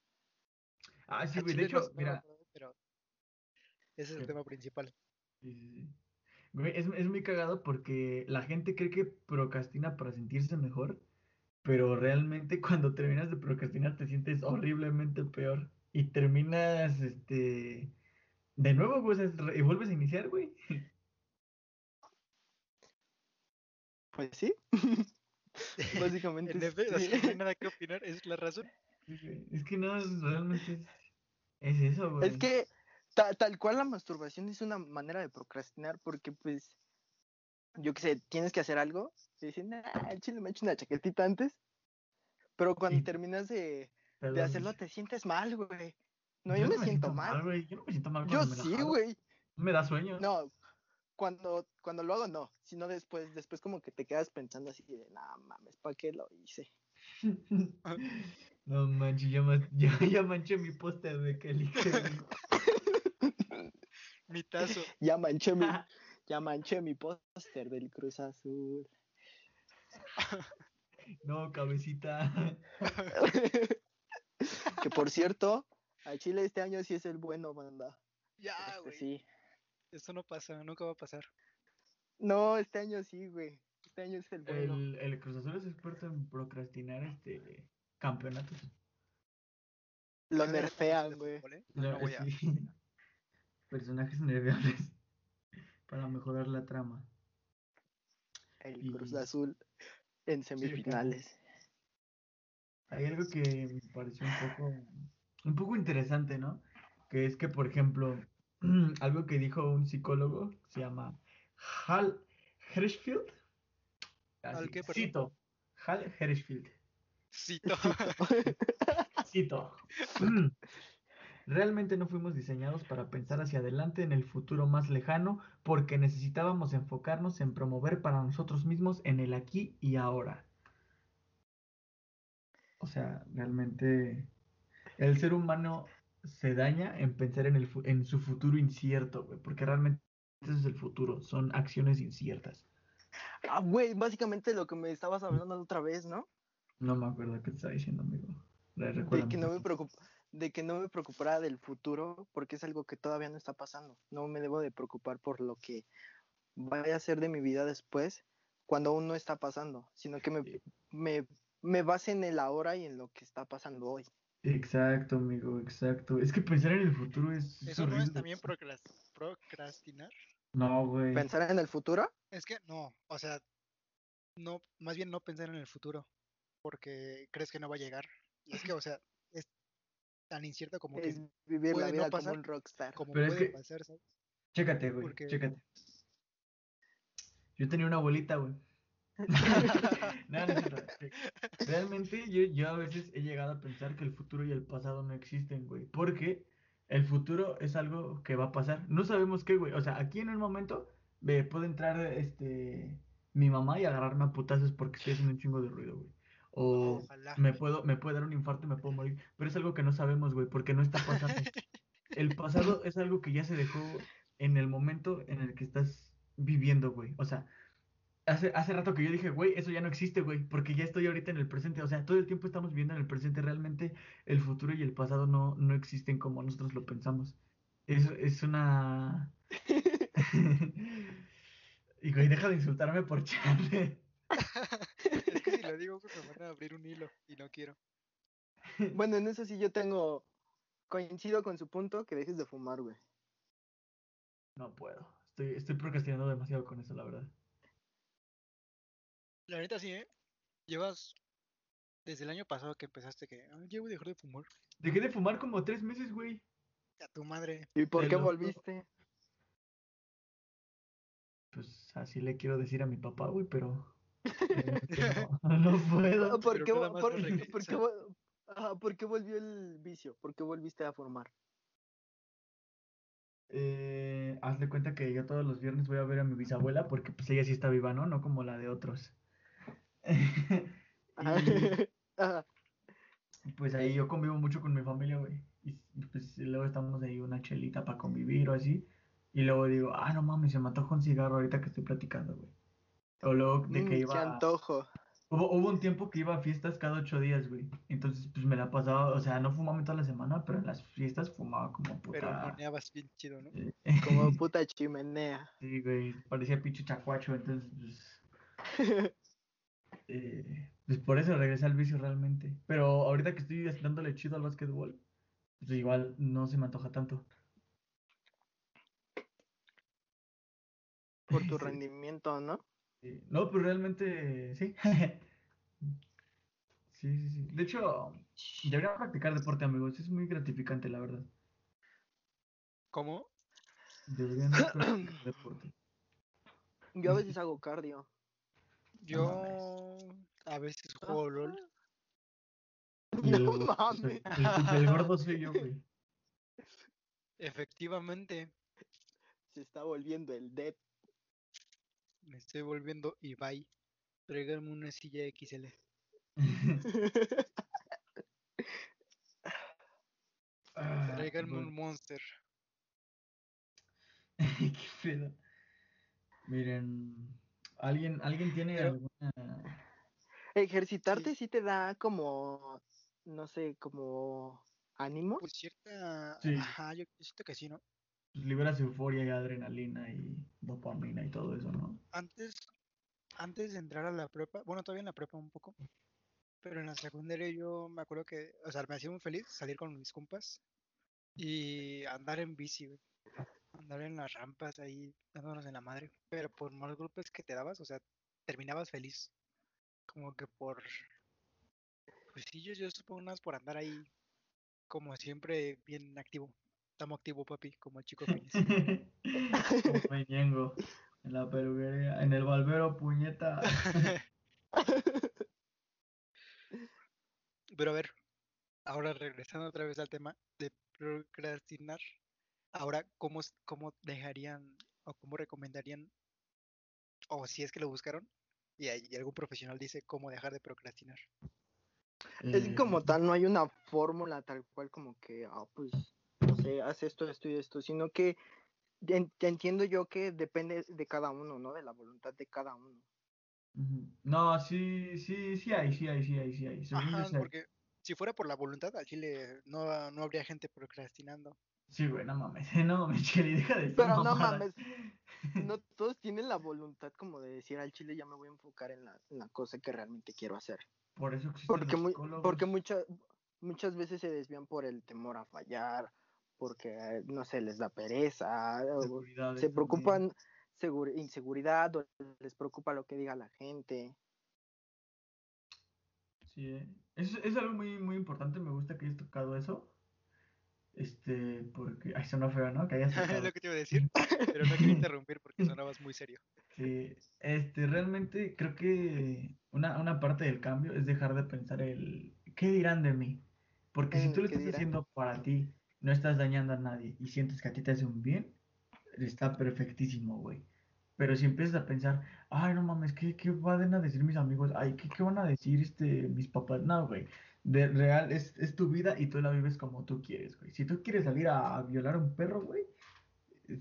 ah, sí, güey. De hecho, mira... pero ese es el tema principal. Sí, sí, sí. Güey, es, es muy cagado porque la gente cree que procrastina para sentirse mejor, pero realmente *laughs* cuando terminas de procrastinar te sientes horriblemente peor y terminas, este, de nuevo, sea, re- y vuelves a iniciar, güey. Pues sí. *laughs* *laughs* Básicamente. En efecto, sí. así no hay nada que opinar, es la razón. Es que no, es- realmente es, es eso, güey. Es que ta- tal cual la masturbación es una manera de procrastinar porque pues yo qué sé, tienes que hacer algo y dicen, ah, el chile me echo una chaquetita antes, pero cuando terminas de, de hacerlo te sientes mal, güey. No, yo yo no me siento mal. güey. Yo no me siento mal Yo cuando me sí, güey. Me da sueño. No, cuando, cuando lo hago no, sino después, después como que te quedas pensando así de, no mames, ¿para qué lo hice? *laughs* No manches, ya, ya, *laughs* ya manché mi póster de Kelly. *laughs* Mi tazo. Ya manché mi, ya manché mi póster del Cruz Azul. *laughs* No, cabecita. *laughs* que por cierto, a Chile este año sí es el bueno, banda. Ya, Este güey. sí. Esto no pasa, nunca va a pasar. No, este año sí, güey. Este año es el bueno. El, el Cruz Azul es experto en procrastinar este campeonatos. Lo nerfean, güey. ¿eh? No, no *laughs* sí. Personajes nerviables para mejorar la trama. El Cruz Azul en semifinales. Hay algo que me pareció un poco, un poco interesante, ¿no? que es que, por ejemplo, *clears throat* algo que dijo un psicólogo, se llama Hal Hershfield. ¿Hal Así, qué, cito, Hal Hershfield. Cito. *laughs* Cito. *laughs* Realmente no fuimos diseñados para pensar hacia adelante en el futuro más lejano porque necesitábamos enfocarnos en promover para nosotros mismos en el aquí y ahora. O sea, realmente el ser humano se daña en pensar en, el en su futuro incierto, güey, porque realmente ese es el futuro, son acciones inciertas. Ah, güey, básicamente lo que me estabas hablando la otra vez, ¿no? No me acuerdo qué te estaba diciendo, amigo. De que no me. De que no me preocupara del futuro porque es algo que todavía no está pasando. No me debo de preocupar por lo que vaya a ser de mi vida después cuando aún no está pasando, sino que me, Sí. me, me base en el ahora y en lo que está pasando hoy. Exacto, amigo, exacto. Es que pensar en el futuro es, es ¿Eso no es también procras- procrastinar? No, güey. Pensar en el futuro, Es que no, o sea, no, más bien no pensar en el futuro, porque crees que no va a llegar. Es que, o sea, tan incierto como es que vivir la puede no vida como pasar, un rockstar. como Pero es puede que- pasar, ¿sabes? Chécate, güey, Porque- chécate. Yo tenía una abuelita, güey. *laughs* No, no es. Realmente yo, yo a veces he llegado a pensar que el futuro y el pasado no existen, güey. Porque el futuro es algo que va a pasar. No sabemos qué, güey. O sea, aquí en un momento ve, puede entrar este mi mamá y agarrarme a putazos porque estoy haciendo un chingo de ruido, güey. O Ojalá. me puedo, me puede dar un infarto y me puedo morir. Pero es algo que no sabemos, güey, porque no está pasando. El pasado es algo que ya se dejó en el momento en el que estás viviendo, güey. O sea, hace, hace rato que yo dije, güey, eso ya no existe, güey, porque ya estoy ahorita en el presente. O sea, todo el tiempo estamos viviendo en el presente. Realmente el futuro y el pasado no, no existen como nosotros lo pensamos. Es, es una... *laughs* *laughs* y güey, deja de insultarme por *laughs* chat. Lo digo, pues me van a abrir un hilo y no quiero. Bueno, en eso sí yo tengo, coincido con su punto, que dejes de fumar, güey. No puedo. Estoy, estoy procrastinando demasiado con eso, la verdad. La neta sí, ¿eh? Llevas desde el año pasado que empezaste que, ah, a dejar de fumar. Dejé de fumar como tres meses, güey. A tu madre. ¿Y por Te qué lo volviste? Pues así le quiero decir a mi papá, güey, pero no, *laughs* *laughs* no puedo. Ah, ¿Por qué, más por- qué por volvió el vicio? ¿Por qué volviste a fumar? Eh, haz de cuenta que yo todos los viernes voy a ver a mi bisabuela porque pues ella sí está viva, ¿no? No como la de otros. *laughs* Y Ajá. pues ahí yo convivo mucho con mi familia, güey. Y y, pues y luego estamos ahí una chelita para convivir o así. Y luego digo, ah, no mames, se me antoja un cigarro ahorita que estoy platicando, güey. O luego de Mm, que qué iba... antojo. Hubo, hubo un tiempo que iba a fiestas cada ocho días, güey. Entonces, pues me la pasaba, o sea, no fumaba toda la semana, pero en las fiestas fumaba como Pero puta. moneabas bien chido, ¿no? Como *laughs* puta chimenea. Sí, güey, parecía pinche chacuacho, entonces, pues, *laughs* eh, pues por eso regresé al vicio realmente. Pero ahorita que estoy dándole chido al básquetbol, pues igual no se me antoja tanto. Por tu *laughs* Sí, rendimiento, ¿no? No, pues realmente, sí. *laughs* Sí, sí, sí. De hecho, debería practicar deporte, amigos. Es muy gratificante, la verdad. ¿Cómo? Deberían de practicar *coughs* deporte. Yo a veces hago cardio. Yo a veces juego LOL. *laughs* El, No mames. el, el gordo soy yo, güey. Efectivamente, Se está volviendo el dead. Me estoy volviendo Ibai. Tráiganme una silla XL. *laughs* Ah, Tráiganme un monster. *laughs* Qué pedo. Miren, ¿alguien, ¿alguien tiene Pero- alguna... Ejercitarte sí te da como, no sé, como ánimo. Pues cierta. Sí. Ajá, yo siento que sí, ¿no? Pues liberas euforia y adrenalina y dopamina y todo eso, ¿no? Antes, antes de entrar a la prepa, bueno, todavía en la prepa un poco, pero en la secundaria yo me acuerdo que, o sea, me hacía muy feliz salir con mis compas y andar en bici. Andar en las rampas ahí, dándonos en la madre. Pero por más golpes que te dabas, o sea, terminabas feliz. Como que por. Pues sí, yo, yo supongo más por andar ahí, como siempre, bien activo. Estamos activo, papi, como el chico feliz. Me ñengo. En la peluquería, en el balbero, puñeta. *laughs* Pero a ver, ahora regresando otra vez al tema de procrastinar, ahora, ¿cómo, cómo dejarían o cómo recomendarían, o si es que lo buscaron, y, hay- y algún profesional dice cómo dejar de procrastinar? Es Eh, como tal, no hay una fórmula tal cual como que, ah, pues, no sé, haz esto, esto y esto, sino que en- entiendo yo que depende de cada uno, ¿no? De la voluntad de cada uno. No, sí, sí, sí hay, sí hay, sí hay, sí hay. Ajá, porque si fuera por la voluntad, al chile no, no habría gente procrastinando. Sí, güey, no mames, *laughs* no mames, Cheli, deja de decir Pero no mames, *laughs* no todos tienen la voluntad como de decir al chile ya me voy a enfocar en la, en la cosa que realmente quiero hacer. Por eso existen Porque, los muy, porque muchas muchas veces se desvían por el temor a fallar, porque, eh, no sé, les da pereza, o se preocupan segur- inseguridad, o les preocupa lo que diga la gente. Sí, eh. es, es algo muy, muy importante, me gusta que hayas tocado eso. Este, porque, ay, suena feo, ¿no? Que hayas *laughs* Es lo que te iba a decir, pero no quería interrumpir porque *laughs* sonabas muy serio. Sí, este, realmente creo que una, una parte del cambio es dejar de pensar el ¿qué dirán de mí? Porque si En tú lo estás dirán. haciendo para ti, no estás dañando a nadie y sientes que a ti te hace un bien, está perfectísimo, güey. Pero si empiezas a pensar, ay, no mames, ¿qué, qué van a decir mis amigos? Ay, ¿qué, qué van a decir este, mis papás? No, güey. De real, es, es tu vida y tú la vives como tú quieres, güey. Si tú quieres salir a, a violar a un perro, güey,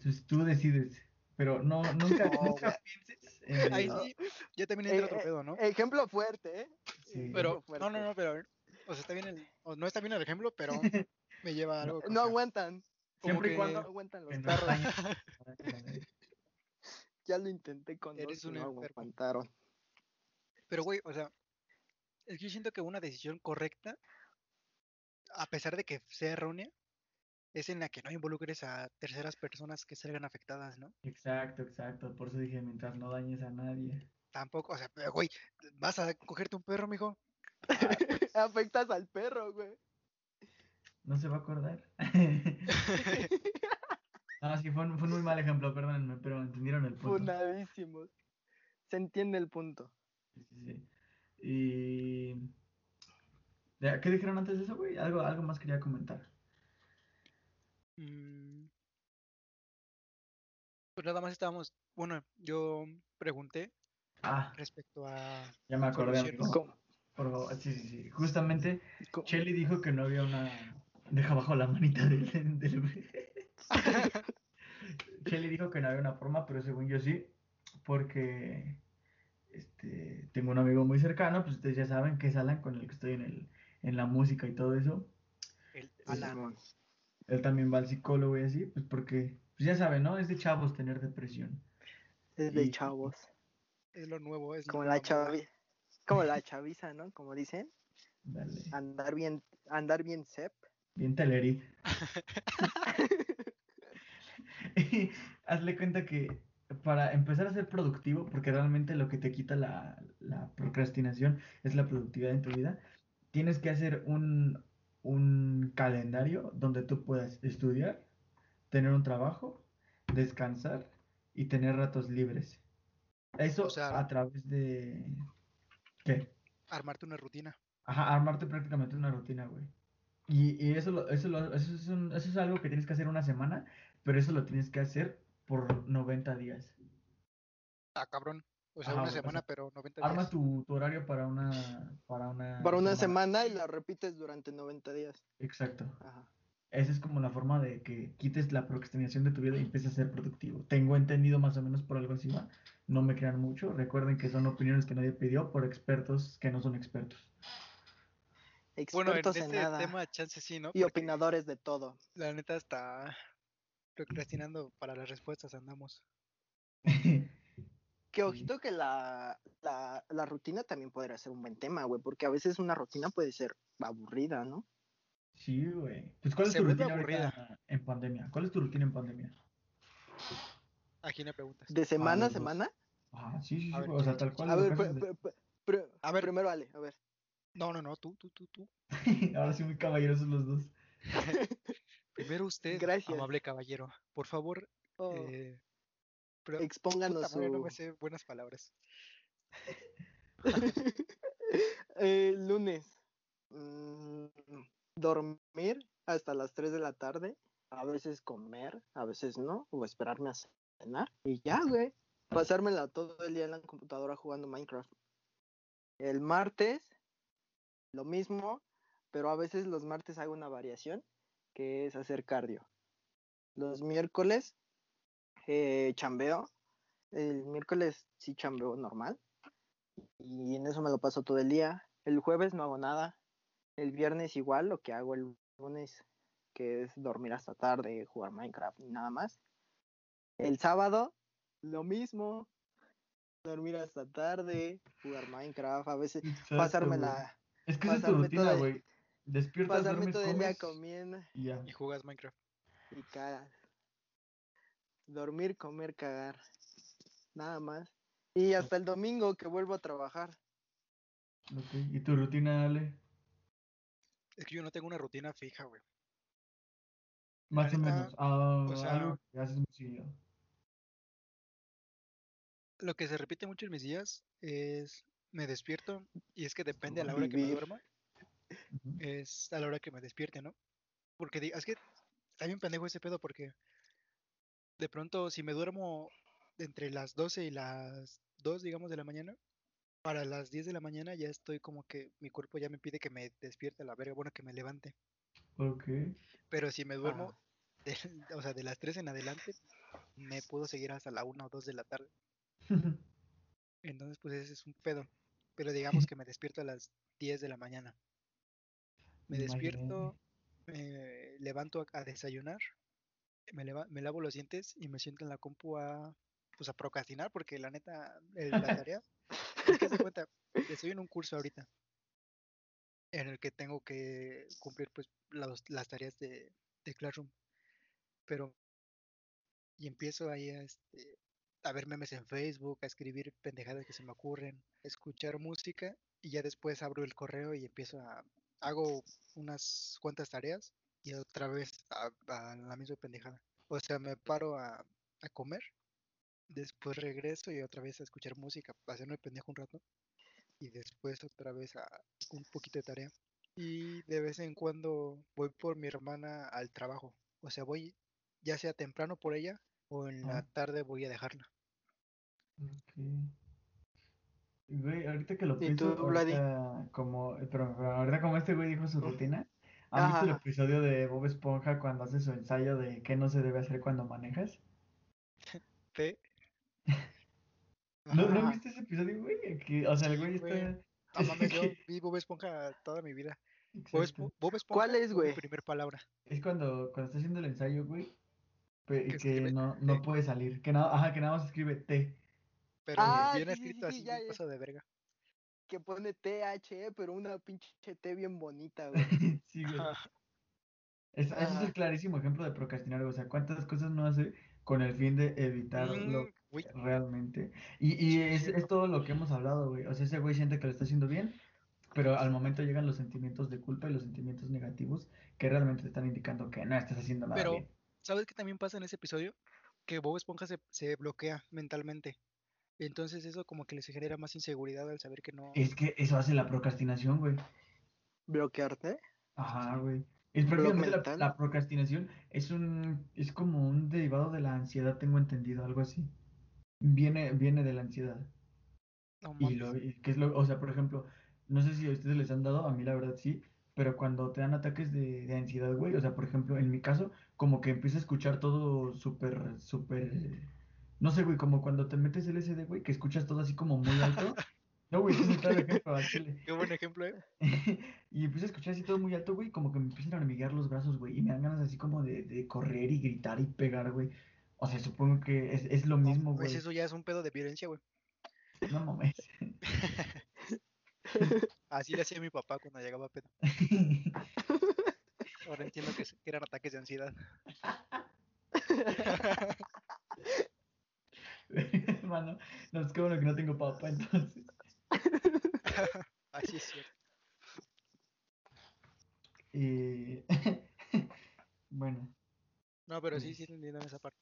pues tú decides. Pero no, nunca, *laughs* No, nunca pienses en *laughs* Ahí sí, ya también entra Eh, otro eh, pedo, ¿no? Ejemplo fuerte, ¿eh? Sí. Pero, Ejemplo no, no, fuerte. no, pero, a ver, o sea, está bien el, o no está bien el ejemplo, pero *laughs* me lleva a algo No que- aguantan, Siempre y cuando no aguantan los no perros. *laughs* Ya lo intenté con Eres dos y un no aguantaron. Pero, güey, o sea, es que yo siento que una decisión correcta, a pesar de que sea errónea, es en la que no involucres a terceras personas que salgan afectadas, ¿no? Exacto, exacto. Por eso dije, mientras no dañes a nadie. Tampoco, o sea, güey, vas a cogerte un perro, mijo. *laughs* Afectas al perro, güey. No se va a acordar. *laughs* Ah, sí, fue un, fue un muy mal ejemplo, perdónenme, pero entendieron el punto. Funadísimos. Se entiende el punto. Sí, sí, sí. Y... Ya, ¿Qué dijeron antes de eso, güey? Algo, algo más quería comentar. Mm. Pues nada más estábamos, bueno, yo pregunté Ah, respecto a ya me acordé. Por favor, sí, sí, sí. Justamente, ¿Cómo? Shelly dijo que no había una... Deja abajo la manita del... del... *laughs* Shelly dijo que no había una forma, pero según yo sí, porque este, tengo un amigo muy cercano, pues ustedes ya saben que es Alan, con el que estoy en, el, en la música y todo eso. El Alan. Él también va al psicólogo y así, pues porque, pues ya saben, ¿no? Es de chavos tener depresión. Es de Y- chavos. Es lo nuevo, es Como la moda. chavi... Como la chaviza, ¿no? Como dicen. Dale. Andar bien, andar bien sep. Bien. Y *laughs* *laughs* hazle cuenta que para empezar a ser productivo, porque realmente lo que te quita la, la procrastinación es la productividad en tu vida, tienes que hacer un, un calendario donde tú puedas estudiar, tener un trabajo, descansar y tener ratos libres. Eso O sea- a través de... ¿Qué? Armarte una rutina. Ajá, armarte prácticamente una rutina, güey. Y, y eso, lo- eso, lo- eso, es un- eso es algo que tienes que hacer una semana, pero eso lo tienes que hacer por 90 días. Ah, cabrón. O sea, Ajá, una semana, sea, pero 90 Arma días. tu, tu horario para una, para una Para una semana y la repites durante 90 días. Exacto. Ajá. Esa es como la forma de que quites la procrastinación de tu vida y empieces a ser productivo. Tengo entendido más o menos por algo así va. No me crean mucho. Recuerden que son opiniones que nadie pidió por expertos que no son expertos. Bueno, en Expertos en, este nada. tema, chance sí, ¿no? y Porque opinadores de todo. la neta está procrastinando para las respuestas, andamos. Que ojito que la, la, la rutina también podría ser un buen tema, güey, porque a veces una rutina puede ser aburrida, ¿no? Sí, güey. Pues, ¿cuál es Se tu rutina aburrida. en pandemia? ¿Cuál es tu rutina en pandemia? ¿A quién le preguntas? De semana a semana. Ah, sí, sí, sí. A ver, o sea, tal cual. A ver, que pr- haces de- pr- pr- pr- A ver. primero Ale, a ver. No, no, no, tú, tú, tú, tú. *laughs* Ahora sí, muy caballerosos los dos. *laughs* Primero usted, Gracias. amable caballero, por favor, Oh, eh, pero- expónganos puta madre, no su me sé buenas palabras. *laughs* Eh, lunes. mm, dormir hasta las 3 de la tarde. A veces comer, a veces no. O esperarme a cenar. Y ya, güey. Pasármela todo el día en la computadora jugando Minecraft. El martes, lo mismo. Pero a veces los martes hago una variación. Que es hacer cardio. Los miércoles, eh, chambeo. El miércoles sí chambeo normal y en eso me lo paso todo el día. El jueves no hago nada. El viernes igual, lo que hago el lunes, que es dormir hasta tarde, jugar Minecraft y nada más. El sábado, lo mismo. Dormir hasta tarde, jugar Minecraft, a veces Exacto, pasarme güey. la, Es que esa es tu rutina, todo el- güey. Despiertas, pasarme duermes, todo el día comes comiendo y ya. Y jugas Minecraft. y cagas. Dormir, comer, cagar. Nada más. Y hasta el domingo que vuelvo a trabajar. Ok, ¿Y tu rutina, Ale? Es que yo no tengo una rutina fija, güey. Más o menos. Ah, o sea- algo que haces muy seguido. Lo que se repite mucho en mis días es me despierto y es que depende a la hora que me duerma, es a la hora que me despierte, ¿no? Porque es que está bien pendejo ese pedo porque de pronto si me duermo entre las 12 y las 2, digamos, de la mañana, para las 10 de la mañana ya estoy como que mi cuerpo ya me pide que me despierte a la verga, bueno, que me levante. Ok. Pero si me duermo, Ah. de- o sea, de las 3 en adelante, me puedo seguir hasta la 1 o 2 de la tarde. *laughs* Entonces, pues ese es un pedo. Pero digamos que me despierto a las 10 de la mañana. Me despierto, me levanto a, a desayunar, me, leva- me lavo los dientes y me siento en la compu a, pues a procrastinar porque la neta, el- la tarea, es que se cuenta, estoy en un curso ahorita en el que tengo que cumplir pues los- las tareas de, de Classroom. Pero, y empiezo ahí a, este, a ver memes en Facebook, a escribir pendejadas que se me ocurren, a escuchar música y ya después abro el correo y empiezo a, hago unas cuantas tareas y otra vez a, a la misma pendejada. O sea, me paro a, a comer, después regreso y otra vez a escuchar música, hacerme pendejo un rato y después otra vez a un poquito de tarea. Y de vez en cuando voy por mi hermana al trabajo. O sea, voy ya sea temprano por ella o en la tarde voy a dejarla. Ok. Güey, ahorita que lo ¿Y pienso, tú, Vladi? ahorita como, pero pero ahorita como este güey dijo su rutina, ¿han visto el Ajá. episodio de Bob Esponja cuando hace su ensayo de qué no se debe hacer cuando manejas? *laughs* Te- *laughs* ¿No, ¿no Ajá. viste ese episodio, güey? Que, o sea, el Sí, güey güey. está... No mames, yo *laughs* vi Bob Esponja toda mi vida. Bob, Esponja ¿Cuál es, güey? primer palabra. Es cuando, cuando está haciendo el ensayo, güey, Que que no, no puede salir, que nada, ajá, que nada más escribe T. Pero Ah, bien sí, escrito sí, así, ya, ya. pasado de verga. Que pone THE, pero una pinche T bien bonita, güey. *laughs* Sí, güey. Es- ese es el clarísimo ejemplo de procrastinar, güey. O sea, cuántas cosas no hace con el fin de evitarlo Mm, realmente. Y, y es, es todo lo que hemos hablado, güey. O sea, ese güey siente que lo está haciendo bien, pero al momento llegan los sentimientos de culpa y los sentimientos negativos que realmente te están indicando que no estás haciendo nada Pero, bien. ¿sabes qué también pasa en ese episodio? Que Bob Esponja se, se bloquea mentalmente. Entonces eso como que les genera más inseguridad al saber que no... Es que eso hace la procrastinación, güey. ¿Bloquearte? Ajá, güey. Es ¿Bloque prácticamente la, la procrastinación es un es como un derivado de la ansiedad, tengo entendido, algo así. Viene viene de la ansiedad. No Y lo y que es lo, o sea, por ejemplo, no sé si a ustedes les han dado, a mí la verdad sí, pero cuando te dan ataques de, de ansiedad, güey, o sea, por ejemplo, en mi caso, como que empiezo a escuchar todo súper súper no sé, güey, como cuando te metes el SD, güey, que escuchas todo así como muy alto. No, güey, ese es el claro ejemplo. *laughs* Qué buen ejemplo, ¿eh? *laughs* Y empiezo a escuchar así todo muy alto, güey, como que me empiezan a hormiguear los brazos, güey, y me dan ganas así como de, de correr y gritar y pegar, güey. O sea, supongo que es, es lo mismo, mames, güey. eso ya es un pedo de violencia, güey. No mames. *laughs* Así le hacía mi papá cuando llegaba a pedo. Ahora entiendo que eran ataques de ansiedad. *laughs* Hermano, no, es que bueno que no tengo papá, entonces. *laughs* Así es cierto. *laughs* Y... bueno, No, pero sí, Pues- sí entiendo esa parte.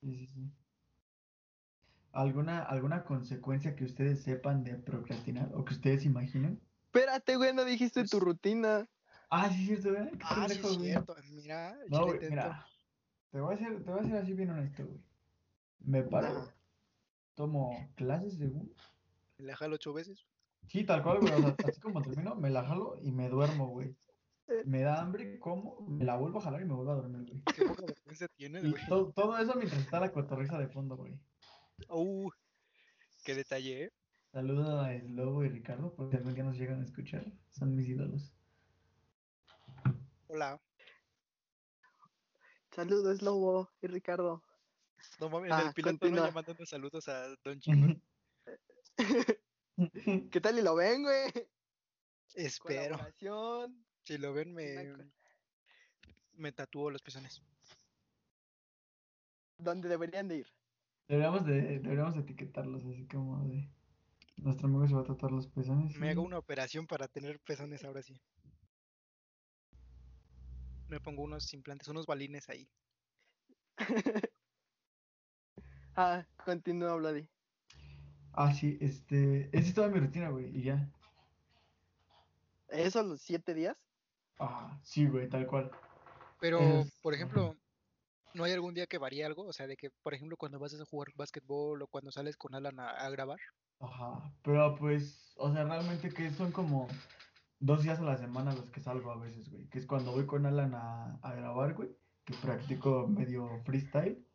Sí, sí, sí. ¿Alguna, alguna consecuencia que ustedes sepan de procrastinar o que ustedes imaginen? Espérate, güey, no dijiste tu Pues- rutina. Ah, sí, es cierto, ¿eh? Qué Ah, sí, es güey. cierto. Mira, No, échale güey, mira. Te voy a ser, te voy a ser así bien honesto, güey. Me paro. Tomo clases según. Me la jalo ocho veces. Sí, tal cual, güey. O sea, así como termino, me la jalo y me duermo, güey. *laughs* Me da hambre, como, me la vuelvo a jalar y me vuelvo a dormir, güey. Qué poca vergüenza tienes, güey. to- todo eso mientras está la cotorriza de fondo, güey. Uh, qué detalle, ¿eh? Saludo a Lobo y Ricardo, porque algún día nos llegan a escuchar. Son mis ídolos. Hola. Saludos, Lobo y Ricardo. No mames, Ah, el piloto no ya mandando saludos a Don Chingón. *laughs* ¿Qué tal y lo ven, güey? Espero. Si lo ven, me, me tatúo los pezones. ¿Dónde deberían de ir? Deberíamos de, deberíamos etiquetarlos así como de... Nuestro amigo se va a tatuar los pezones. Me hago una operación para tener pezones ahora sí. Me pongo unos implantes, unos balines ahí. *laughs* Ah, continúa, Vladi. Ah, sí, este... Esa es toda mi rutina, güey, y ya. ¿Eso a los siete días? Ah, sí, güey, tal cual. Pero, Es- por ejemplo, ¿no hay algún día que varíe algo? O sea, de que, por ejemplo, cuando vas a jugar básquetbol o cuando sales con Alan a, a grabar. Ajá, pero pues, o sea, realmente que son como dos días a la semana los que salgo a veces, güey. Que es cuando voy con Alan a, a grabar, güey. Que practico medio freestyle.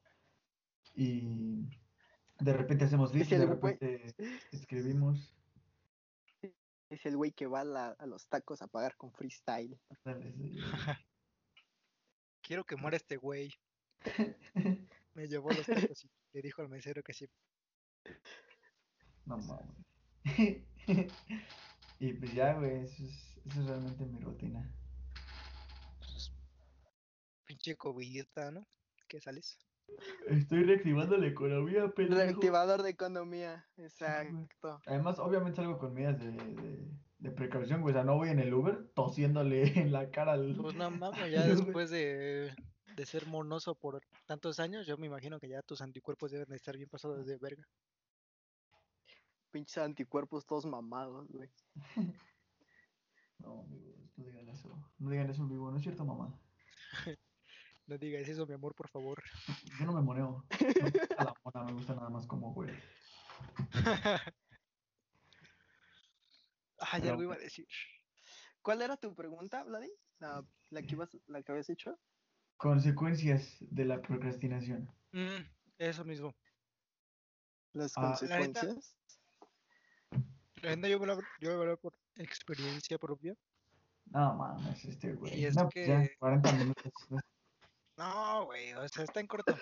Y de repente hacemos el de güey- repente escribimos. Es el güey que va a, la- a los tacos a pagar con freestyle. Dale, sí, *laughs* Quiero que muera este güey. *laughs* Me llevó los tacos y le dijo al mesero que sí. No mames. *laughs* Y pues ya, güey, eso es, eso es realmente mi rutina. pues, pinche cobillita, ¿no? ¿Qué sales? Estoy reactivando la economía, pendejo. Reactivador de economía. Exacto. Además, obviamente salgo con medidas de, de, de precaución, güey. O sea, no voy en el Uber tosiéndole *laughs* en la cara al... Pues no *laughs* mames, ya después de, de ser monoso por tantos años, yo me imagino que ya tus anticuerpos deben de estar bien pasados de verga. Pinches anticuerpos todos mamados, güey. *laughs* No, amigos, no digan eso. No digan eso en vivo, ¿no es cierto, mamá? No digas eso, mi amor, por favor. *laughs* Yo no me moneo. No me gusta la mona, me gusta nada más como, güey. *laughs* Ay, Pero algo iba a decir. ¿Cuál era tu pregunta, Vladi? La, la, que, ibas, la que habías hecho. Consecuencias de la procrastinación. Mm, eso mismo. Las Ah, consecuencias. La neta, yo a hablar, yo voy a hablar por experiencia propia. No mames, este güey. Y es No, pues ya, que- 40 minutos. No, güey, o sea, está en corto.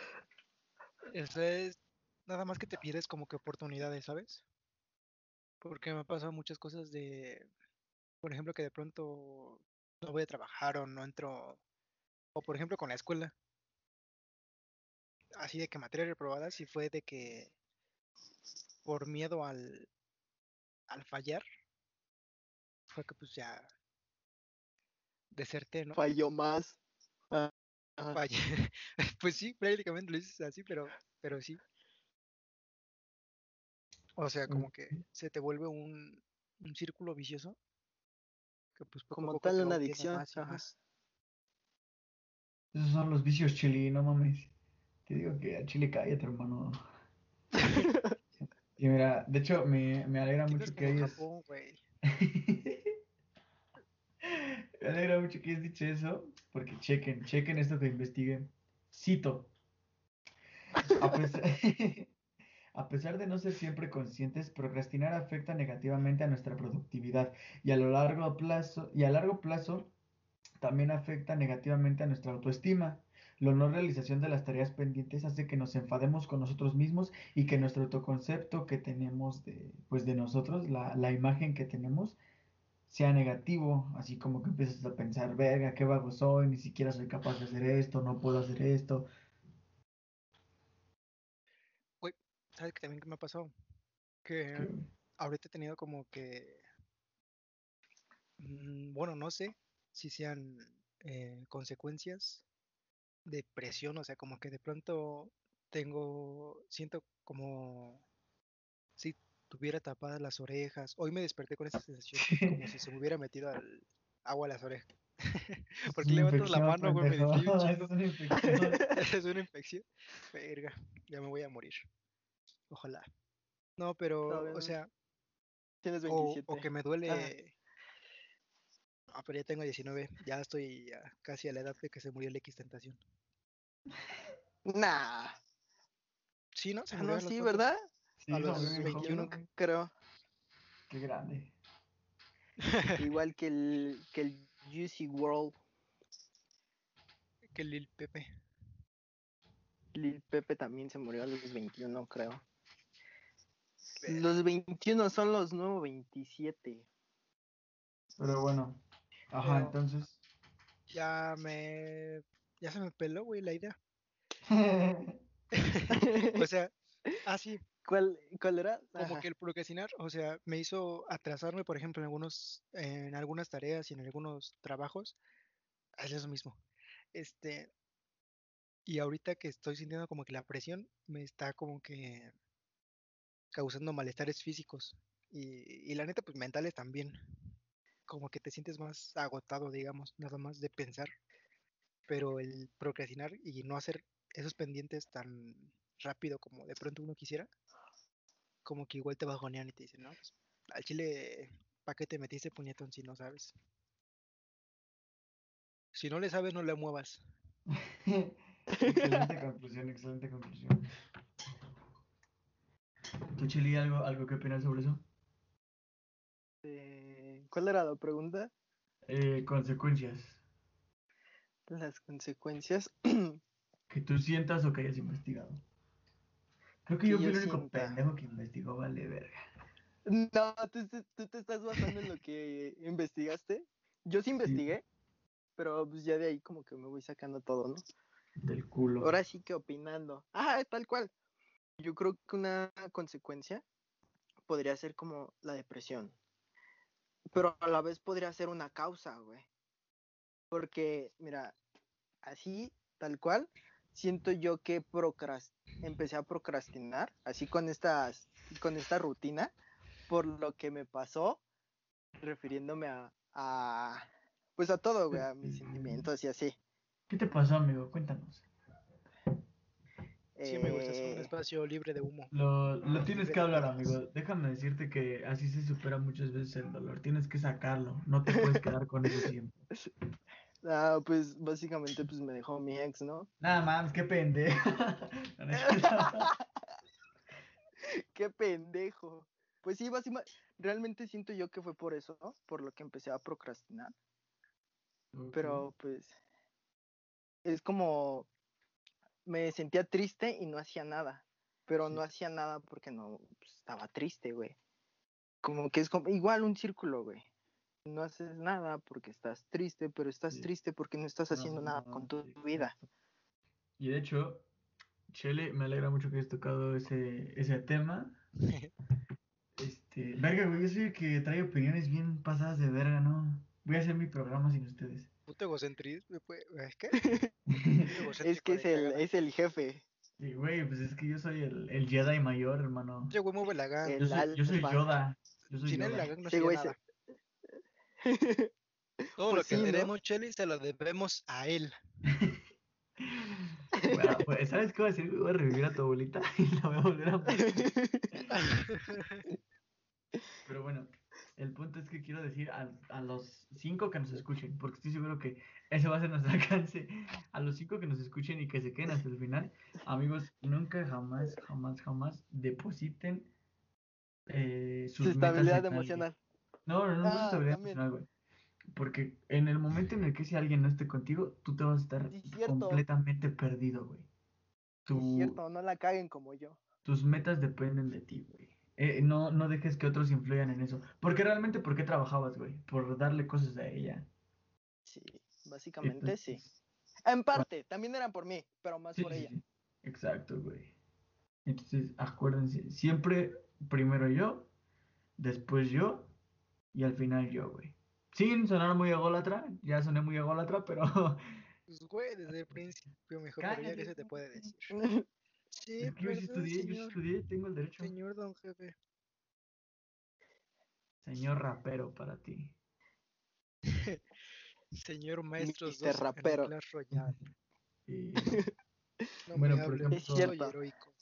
Eso es nada más que te pierdes como que oportunidades, ¿sabes? Porque me han pasado muchas cosas de, por ejemplo, que de pronto no voy a trabajar o no entro, o por ejemplo con la escuela. Así de que materia reprobada, sí fue de que por miedo al, al fallar, fue que pues ya deserté, ¿no? Falló más. Ah, ajá. *laughs* Pues sí, prácticamente lo dices así, pero, pero sí. O sea, como que se te vuelve un, un círculo vicioso. Que pues poco Como poco tal una adicción. más más. Esos son los vicios chili, no mames. Te digo que a Chile cállate, hermano. *laughs* Y mira, de hecho, me, me alegra mucho que hayas. Japón. *laughs* Me alegra mucho que hayas dicho eso, porque chequen, chequen esto que investiguen. Cito. *laughs* A pesar, de no ser siempre conscientes, procrastinar afecta negativamente a nuestra productividad y a lo largo plazo, y a largo plazo también afecta negativamente a nuestra autoestima. La no realización de las tareas pendientes hace que nos enfademos con nosotros mismos y que nuestro autoconcepto que tenemos de, pues de nosotros, la, la imagen que tenemos, sea negativo, así como que empiezas a pensar, verga, qué vago soy, ni siquiera soy capaz de hacer esto, no puedo hacer esto. ¿Sabes qué también que me ha pasado? Que ahorita he tenido como que. mm, Bueno, no sé si sean eh, consecuencias depresión, o sea, como que de pronto tengo, siento como si tuviera tapadas las orejas. Hoy me desperté con esa sensación, *laughs* como si se me hubiera metido al agua a las orejas. *laughs* Porque levantas la mano, güey, me un *laughs* Es una infección. es una infección. Verga, ya me voy a morir. Ojalá. No, pero, Todavía o sea, Tienes o, 27. o que me duele. Ah, pero ya tengo 19, ya estoy ya casi a la edad de que se murió el X Tentación. Nah. Sí, ¿no? Se Ah, no, sí? ¿verdad? Sí, A los murió bien 21 joven, ¿no? Creo. Qué grande. *laughs* Igual que el, que el Juicy World. Que Lil Pepe. Lil Pepe también se murió a los 21, creo. Los 21 son los nuevos 27. Pero bueno. Ajá, Pero- entonces. Ya me. Ya se me peló, güey, la idea. *laughs* *laughs* O sea, ah, sí, ¿Cuál, cuál era? como que el procrastinar, o sea, me hizo atrasarme, por ejemplo, en algunos, en algunas tareas y en algunos trabajos. Es eso mismo. Este, y ahorita que estoy sintiendo como que la presión me está como que causando malestares físicos. Y, y la neta, pues mentales también. Como que te sientes más agotado, digamos, nada más de pensar. Pero el procrastinar y no hacer esos pendientes tan rápido como de pronto uno quisiera, como que igual te bajonean y te dicen, no, pues al chile, ¿para qué te metiste puñetón si no sabes? Si no le sabes, no le muevas. *laughs* excelente conclusión, excelente conclusión. ¿Tú, Chili, algo, algo que opinas sobre eso? Eh, ¿Cuál era la pregunta? Eh, consecuencias. Las consecuencias. *clears throat* Que tú sientas o que hayas investigado. Creo que Que yo fui el único pendejo que investigó, vale, verga. No, tú, tú- tú te estás basando en lo que investigaste. Yo sí investigué, pero pues ya de ahí como que me voy sacando todo, ¿no? Del culo. Ahora sí que opinando. Ah, tal cual. Yo creo que una consecuencia podría ser como la depresión. Pero a la vez podría ser una causa, güey. Porque, mira, así, tal cual, siento yo que procras empecé a procrastinar, así con estas, con esta rutina, por lo que me pasó, refiriéndome a, a pues a todo, güey, a mis sentimientos y así. ¿Qué te pasó, amigo? Cuéntanos. Sí, me gusta, es un Eh, espacio libre de humo. Lo, lo tienes que hablar, amigo. Déjame decirte que así se supera muchas veces el dolor. Tienes que sacarlo. No te puedes quedar con eso siempre. *laughs* ah, pues básicamente pues me dejó mi ex, ¿no? Nada más, qué pendejo. *laughs* Qué pendejo. Pues sí, básicamente, realmente siento yo que fue por eso, ¿no? Por lo que empecé a procrastinar. Pero pues es como me sentía triste y no hacía nada. Pero Sí. no hacía nada porque no pues, estaba triste, güey. Como que es como, igual un círculo, güey. No haces nada porque estás triste, pero estás Sí. triste porque no estás No haciendo nada con tu sí, vida. Y de hecho, Chele, me alegra mucho que hayas tocado ese, ese tema. *laughs* Este, verga, güey, yo soy el que trae opiniones bien pasadas de verga, ¿no? Voy a hacer mi programa sin ustedes. Puto egocentrismo, pues, *laughs* ¿es que? Es que es el, es el jefe. Sí, güey, pues es que yo soy el, el Jedi mayor, hermano. Oye, güey, mueve la gang. El Yo soy, yo. Yoda. Yo soy Sin él Yoda. la gang no Sí, sería güey, nada. *laughs* Todo Pues lo que sí, ¿no? tenemos, Chelly, se lo debemos a él. Bueno, pues, ¿sabes qué voy a decir? Voy a revivir a tu abuelita *laughs* y la voy a volver a matar. *laughs* Pero bueno, el punto es que quiero decir a, a los cinco que nos escuchen, porque estoy seguro que ese va a ser nuestro alcance. A los cinco que nos escuchen y que se queden hasta el final, amigos, nunca, jamás, jamás, jamás depositen eh, sus Su metas estabilidad emocional. No, no, no, Ah, estabilidad también. emocional, güey. Porque en el momento en el que ese alguien no esté contigo, tú te vas a estar Sí, completamente perdido, güey. Tu- Es cierto, no la caguen como yo. tus metas dependen de ti, güey. Eh, no, no dejes que otros influyan en eso. Porque realmente, ¿por qué trabajabas, güey? Por darle cosas a ella. Sí, básicamente sí. Entonces, En parte, también eran por mí, pero más sí, por ella. sí. Exacto, güey. Entonces, acuérdense, siempre primero yo, después yo y al final yo, güey. Sin sonar muy ególatra, ya soné muy ególatra, pero *laughs* Pues, güey, desde el principio mejor, Cállate, que se te puede decir. *laughs* Sí, Es que yo sí estudié, yo estudié, tengo el derecho. señor don jefe. Señor rapero para ti. *laughs* Señor en un Rapero. Clash Royale. Y No Bueno, me por ejemplo- cierto. heroico.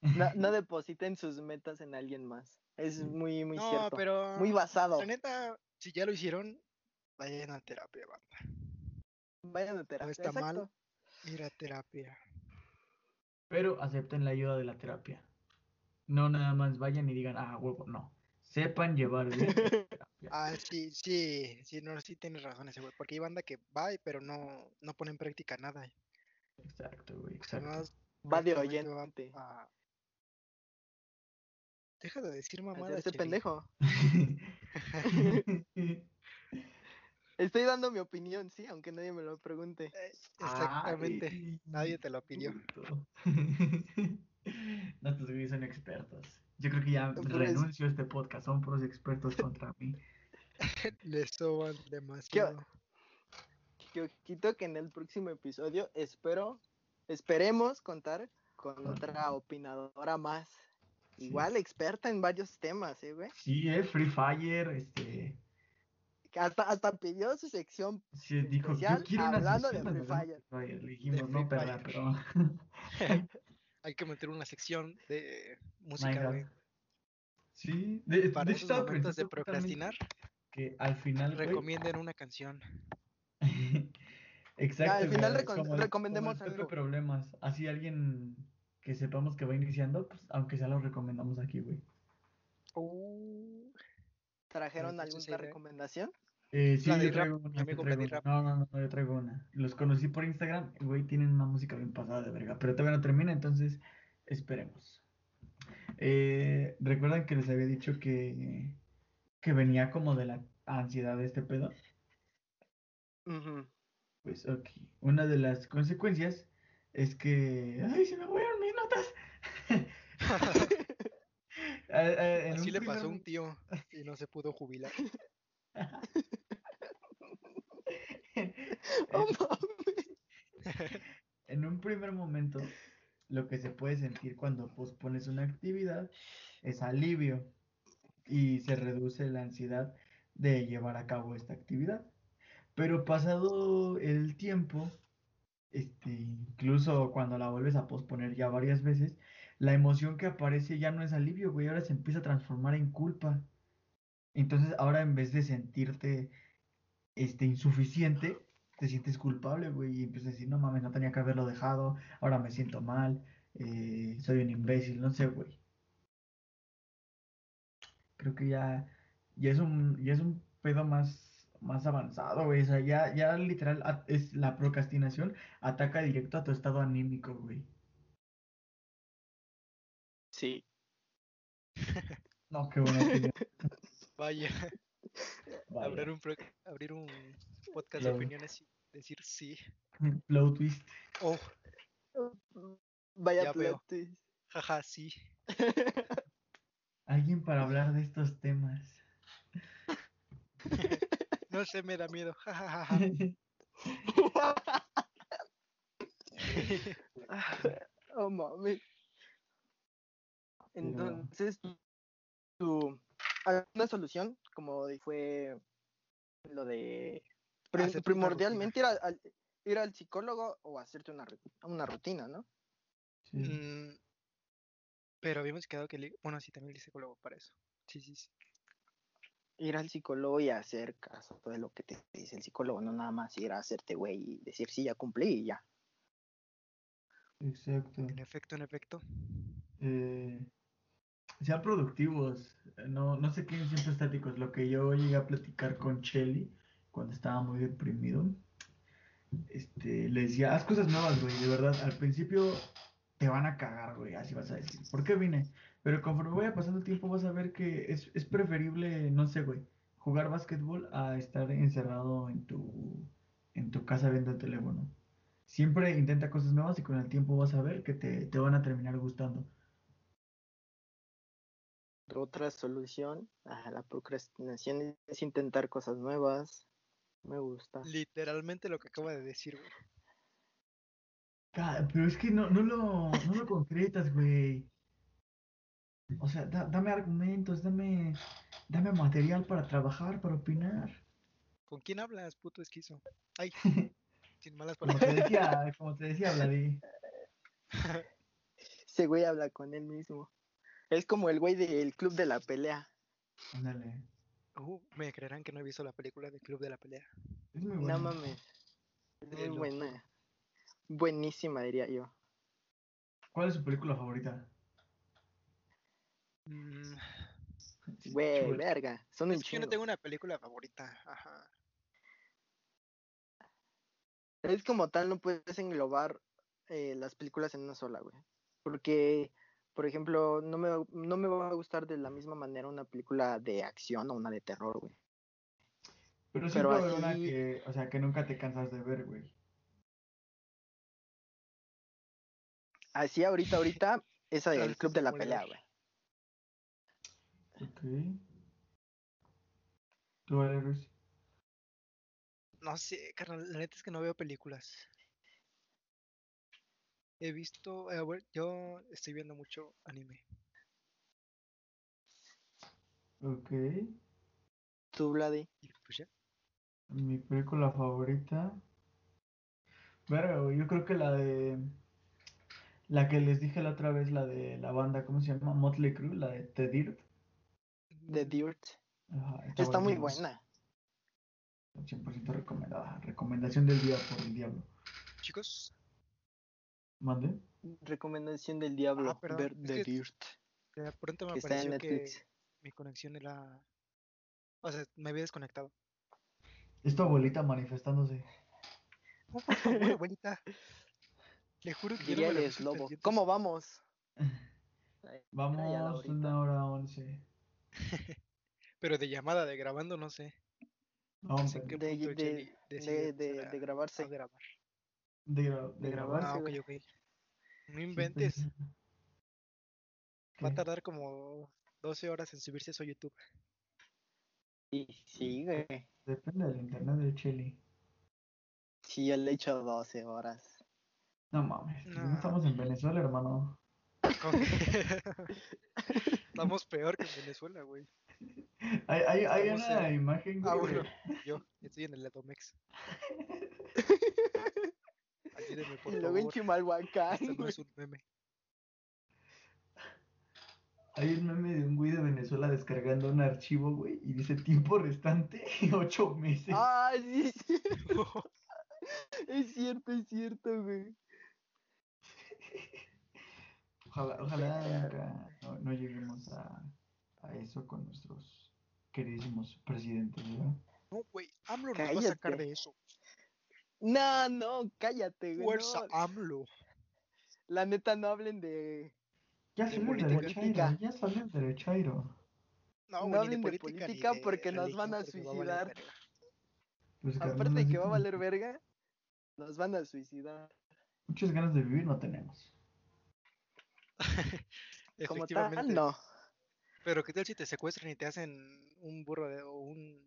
No, no depositen sus metas en alguien más. Es muy, muy No, cierto. pero Muy basado. la neta, si ya lo hicieron, vayan a terapia, banda. Vayan a terapia. está mal. exacto. Ir a terapia. Pero acepten la ayuda de la terapia. No nada más vayan y digan, ah, huevo, no. Sepan llevar bien la *laughs* terapia. Ah, sí, sí, sí, no, sí tienes razón ese güey, porque hay banda que va, pero no, no pone en práctica nada. Exacto, güey, O sea, exacto. nomás Va de oyente. a- Deja de decir mamadas, Hacerte Cheli. pendejo. *laughs* *laughs* Estoy dando mi opinión, sí, aunque nadie me lo pregunte. Eh, Exactamente, Ay, nadie te lo pidió. *laughs* No, estos güeyes son expertos. Yo creo que ya Pues- renuncio a este podcast. Son puros expertos contra mí. Le soban demasiado. Yo quito que en el próximo episodio espero, esperemos contar con otra opinadora más. Sí. Igual experta en varios temas, ¿eh, güey? Sí, eh, Free Fire, este. Hasta, hasta pidió su sección. Sí, dijo, yo Especial quiero una hablando de Free hablemos de Free Fire. Le dijimos, no, perra, pero. *laughs* Hay que meter una sección de música, güey. Sí, de, Para de esos momentos de procrastinar, Que al final. güey, recomienden una canción. *laughs* Exacto. al final güey, recom- como recomendemos como algo. Problemas. Así alguien que sepamos que va iniciando, pues aunque sea lo recomendamos aquí, güey. Uh, ¿Trajeron alguna recomendación? Eh, sí, yo traigo una, yo traigo una. No, no, no, yo traigo una. Los conocí por Instagram, y, güey, tienen una música bien pasada de verga, pero todavía no termina, entonces esperemos. Eh, ¿recuerdan que les había dicho que, que venía como de la ansiedad de este pedo? Ujú. Pues ok, una de las consecuencias es que... ¡Ay, se me fueron *laughs* en Así un le primer pasó a un tío y no se pudo jubilar. *laughs* Oh. En un primer momento, lo que se puede sentir cuando pospones una actividad es alivio y se reduce la ansiedad de llevar a cabo esta actividad. Pero pasado el tiempo, este, incluso cuando la vuelves a posponer ya varias veces, la emoción que aparece ya no es alivio, güey, ahora se empieza a transformar en culpa. Entonces, ahora en vez de sentirte este, insuficiente, te sientes culpable, güey, y empiezas a decir, no mames, no tenía que haberlo dejado, ahora me siento mal, eh, soy un imbécil, no sé, güey. Creo que ya, ya es un, ya es un pedo más, más avanzado, güey, o sea, ya, ya literal es la procrastinación ataca directo a tu estado anímico, güey. Sí. No, qué bueno *laughs* Vaya, vaya. abrir un, pro- abrir un podcast de opiniones y decir sí. *laughs* Plot twist. Oh, Vaya Ya plot twist. jaja, sí. Alguien para hablar de estos temas. *laughs* No sé, me da miedo. jajajaja. *laughs* oh mames. Entonces, tu una solución como fue lo de Hacerte primordialmente ir al, al- ir al psicólogo o hacerte una, una rutina, ¿no? Sí. Mm, pero habíamos quedado que... Bueno, sí, también el psicólogo para eso. Sí, sí, sí. Ir al psicólogo y hacer caso de lo que te dice el psicólogo, no nada más ir a hacerte güey y decir sí, ya cumplí y ya. Exacto. En efecto, en efecto. eh, sean productivos, eh, no, no se queden siempre estáticos. Lo que yo llegué a platicar con Shelly cuando estaba muy deprimido, este, le decía, haz cosas nuevas, güey, de verdad. Al principio te van a cagar, güey, así vas a decir, ¿por qué vine? Pero conforme vaya pasando el tiempo vas a ver que es, es preferible, no sé, güey, jugar básquetbol a estar encerrado en tu, en tu casa viendo el teléfono. Siempre intenta cosas nuevas y con el tiempo vas a ver que te, te van a terminar gustando. Otra solución a la procrastinación es intentar cosas nuevas. Me gusta. Literalmente lo que acaba de decir, güey. Pero es que no, no lo, no lo concretas, güey. O sea, da- dame argumentos, dame, dame material para trabajar, para opinar. ¿Con quién hablas, puto esquizo? Ay, *laughs* sin malas Como te palabras. decía, como te decía, Vladi. *laughs* Ese güey habla con él mismo. Es como el güey del club de la pelea. Ándale. Uh, me creerán que no he visto la película de Club de la Pelea. Es muy No bueno. mames. Es muy buena. Buenísima, diría yo. ¿Cuál es su película favorita? Mm, Güey, verga. Son un es que yo no tengo una película favorita. Ajá. Es como tal, no puedes englobar eh, las películas en una sola, güey. Porque, por ejemplo, no me, no me va a gustar de la misma manera una película de acción o una de terror, güey. Pero Pero siempre va a haber una así- que, o sea, que nunca te cansas de ver, güey. Así ahorita, ahorita, esa del club de la pelea, güey. Ok. ¿Tú, vale, Luis? No sé, carnal, la neta es que no veo películas. He visto, eh, bueno, yo estoy viendo mucho anime. Ok. Tú, Vladi. Y pues ya. Mi película favorita. Verga, güey, yo creo que la de. La que les dije la otra vez, la de la banda, ¿cómo se llama? Motley Crue, la de The Dirt. The Dirt. Ajá, Está muy buena. 100% recomendada. Recomendación del día por el diablo. Chicos, ¿Mande? Recomendación del diablo. Ah, perdón, ver The que Dirt. de pronto me Que está en pareció que Netflix. mi conexión era... O sea, me había desconectado. Es tu abuelita manifestándose. Por favor, abuelita. *laughs* Le juro que no Diría me puse lobo. ¿Cómo vamos? Vamos una hora once. *laughs* Pero de llamada, de grabando, no sé. No, No sé qué De- de- de- de- grabarse. grabar. de, gra- de de grabar. grabarse, Ah, ok, güey. ok. No inventes. pues, Va a ¿qué? tardar como 12 horas en subirse eso a YouTube. Y sí, güey. Depende del internet de Cheli. Sí, yo le he hecho 12 horas. No mames, pues no No. estamos en Venezuela, hermano. *laughs* Estamos peor que en Venezuela, güey. Hay, hay, hay una en- imagen, Ah, güey, bueno, yo estoy en el Atomex. *laughs* Ayúdenme, por y luego en favor. Chimalhuacán, Esto no es un meme. Hay un meme de un güey de Venezuela descargando un archivo, güey, y dice tiempo restante, *laughs* ocho meses. Ah, sí, sí. Es cierto, es cierto, güey. Ojalá, ojalá nunca no, no lleguemos a, a eso con nuestros queridísimos presidentes, ¿verdad? No, güey, AMLO nos va a sacar Cállate. de eso. No, no, cállate, güey. Fuerza no. AMLO. La neta, no hablen de. Ya De salió el política. derechairo, ya salió el derechairo. No, No hablen de política de porque nos van a suicidar. Pues, Aparte de que va a valer verga, nos van a suicidar. Muchas ganas de vivir no tenemos. *laughs* Como Efectivamente. tal, no. Pero qué tal si te secuestran y te hacen un burro de, o un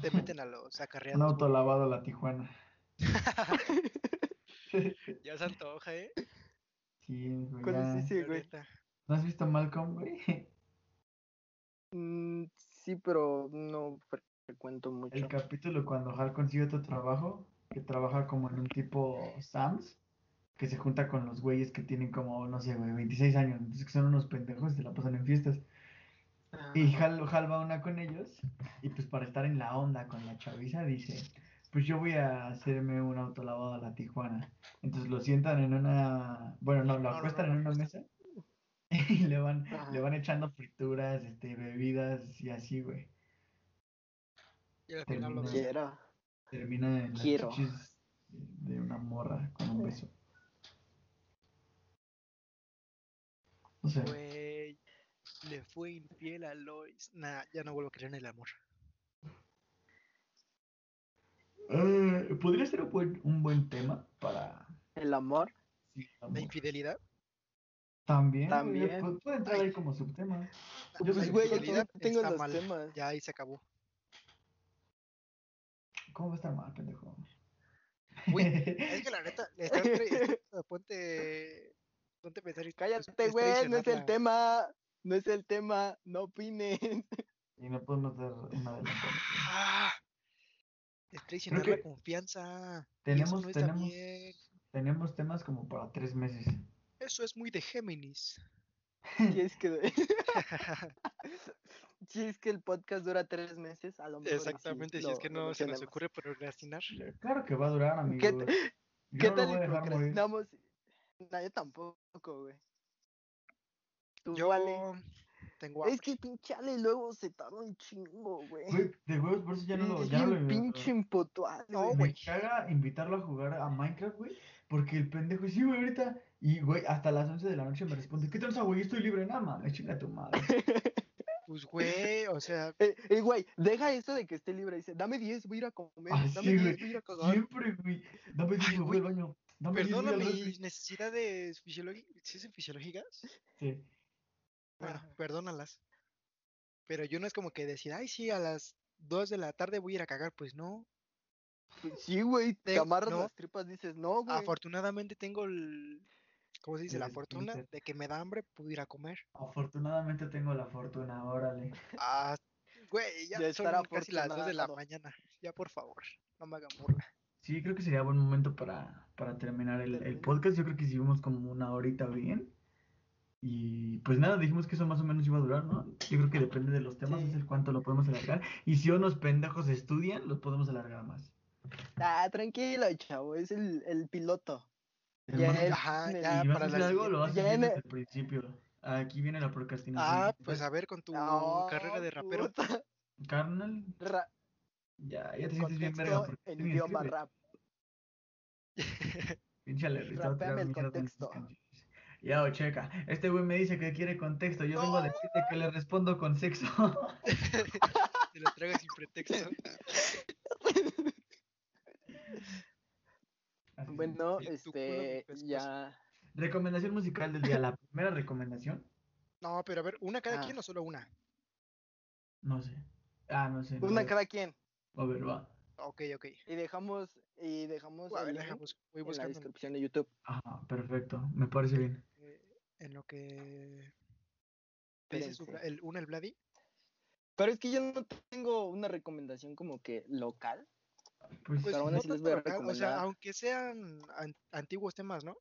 te meten a los *laughs* Un acarreados. auto güey. lavado a la Tijuana. *laughs* ya se antoja, ¿eh? Sí, güey, ¿Cuál ya. es ese, La güey? ¿No has visto Malcolm, güey? Mm, sí, pero no frecuento El mucho. capítulo cuando Hal consigue otro trabajo, que trabaja como en un tipo Sams, que se junta con los güeyes que tienen como, no sé, güey, 26 años, entonces que son unos pendejos y se la pasan en fiestas. Y Hal, Hal va a una con ellos, y pues para estar en la onda con la chaviza dice, pues yo voy a hacerme un auto lavado a la Tijuana. Entonces lo sientan en una, bueno, no, lo No, no, acuestan no, en lo una mesa *laughs* y le van, Ajá. le van echando frituras, este, bebidas y así, güey. Y al final lo Termina- besan. Quiero. Termina en las Quiero. chichis de una morra con un beso. No sé. Güey, le fue infiel a Lois. Nah, ya no vuelvo a creer en el amor. Eh, podría ser un buen, un buen tema para. El amor. sí, La amor. infidelidad. También, güey, También. pu- puede entrar ahí como subtema. Yo Pues, sé que güey, yo tengo está los mal. temas. Ya ahí se acabó. ¿Cómo va a estar mal, pendejo? Uy, es que la *laughs* neta, estás tre- ponte, ponte a pensar y pues, Cállate, es güey, no es el tema. No es el tema, no opines. Y no podemos dar una adelantada. Ah, es traicionar la confianza. Tenemos, no tenemos, tenemos temas como para tres meses. Eso es muy de Géminis. *laughs* Si es que. *laughs* si es que el podcast dura tres meses, a lo mejor. sí Exactamente, si lo- es que no se nos ocurre procrastinar. Claro que va a durar, amigos. ¿Qué, ¿qué no tal dejar morir. No, yo tampoco, güey. Tú, Yo vale. tengo Es que pinche Ale luego se tarda un chingo, güey. Güey, de huevos, por eso ya no lo. es Ya bien lo pinche impuntual, No, güey. Me güey. caga invitarlo a jugar a Minecraft, güey. Porque el pendejo, sí, güey, ahorita. Y, güey, hasta las 11 de la noche me responde: ¿Qué tranza, güey? Estoy libre, nada más. Chinga tu madre. *laughs* Pues, güey, o sea, Eh, eh, güey, deja eso de que esté libre. Dice, dame 10, voy a ir a comer. Ah, dame sí, 10, güey. voy a ir a cagar. Siempre, güey. Dame 10, Ay, güey, voy al baño. 10, voy perdona al refri. mis necesidades fisiológicas. ¿Sí son fisiológicas? Sí. Bueno, perdónalas. Pero yo no es como que decir, ay, sí, a las 2 de la tarde voy a ir a cagar. Pues no. Pues Sí, güey, te amarras no. las tripas, dices, no, güey. Afortunadamente tengo el. ¿Cómo se dice? La fortuna de que me da hambre, puedo ir a comer. Afortunadamente tengo la fortuna, órale. Ah, güey, ya De son casi las 2 de la mañana. Ya, por favor, no me hagan burla. Sí, creo que sería buen momento para, para terminar el, el podcast. Yo creo que hicimos como una horita bien. Y pues nada, dijimos que eso más o menos iba a durar, ¿no? Yo creo que depende de los temas, Sí. es el cuánto lo podemos alargar. Y si unos pendejos estudian, los podemos alargar más. Ah, tranquilo, chavo, es el, el piloto. Hermano, Ya el- Ajá, el- ya si vas a para hacer la algo, lo vas a hacer desde el- el principio. Aquí viene la procrastinación. Ah, pues a ver, con tu carrera de rapero. puta, Carnal, ra- ya, ya te sientes bien verga. en idioma rap. *laughs* Tirar Rapeame el contexto. Ya, o checa. Este güey me dice que quiere contexto. Yo vengo a decirte que le respondo con sexo. *laughs* Te lo traigo sin pretexto. Bueno, este, ya. Recomendación musical del día. La *laughs* primera recomendación. No, pero a ver, ¿una cada Ah. quien o solo una? No sé. Ah, no sé. no, Una cada quien. A ver, va. Ok, ok. Y dejamos, y dejamos A el ver, link deja, bus- voy en la descripción de YouTube. Ajá, perfecto. Me parece bien. eh, en lo que... ¿Te dices su el, una el Vladi? Pero es que yo no tengo una recomendación como que local. Pues, Pues Pero aún no así les tanto voy a o sea, aunque sean an- antiguos temas, ¿no?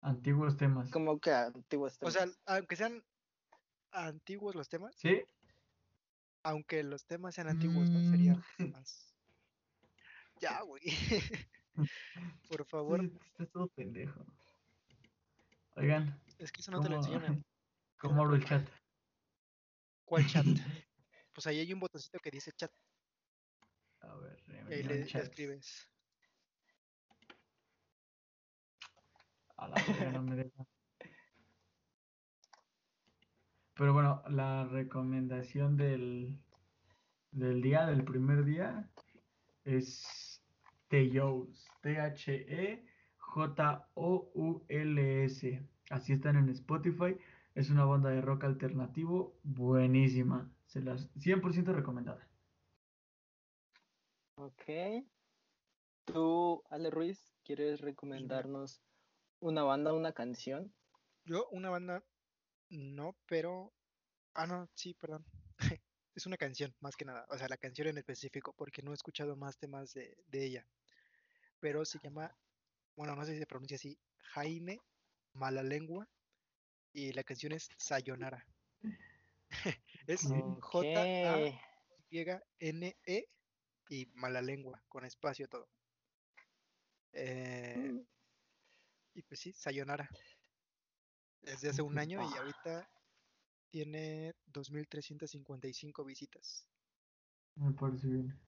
antiguos temas. Como que antiguos O sea, temas. aunque sean antiguos los temas, ¿Sí? Aunque los temas sean antiguos, ¿no? Serían Mm. más... Ya, *laughs* güey. *laughs* Por favor, Estás todo pendejo. Oigan, es que eso no te lo enseñan en *laughs* ¿cómo abro el chat? cuál chat. Pues ahí hay un botoncito que dice chat A ver, y ahí reunión le escribes. A la no me deja. Pero bueno, la recomendación del, del día, del primer día, es T-Jones. T-H-E-J-O-U-L-S. Así están en Spotify. Es una banda de rock alternativo buenísima. Se las 100% recomendada. Ok. Tú, Ale Ruiz, ¿quieres recomendarnos una banda, una canción? Yo, una banda, no, pero. Ah, no, sí, perdón. *laughs* es una canción, más que nada. O sea, la canción en específico, porque no he escuchado más temas de, de ella. Pero se llama, bueno, no sé si se pronuncia así, Jaime Malalengua. Y la canción es Sayonara. *laughs* es J-A-Y-N-E y Malalengua, con espacio todo. Eh, Mm, Y pues sí, Sayonara. Desde hace un año y Ah. ahorita tiene 2.355 visitas. Me parece bien.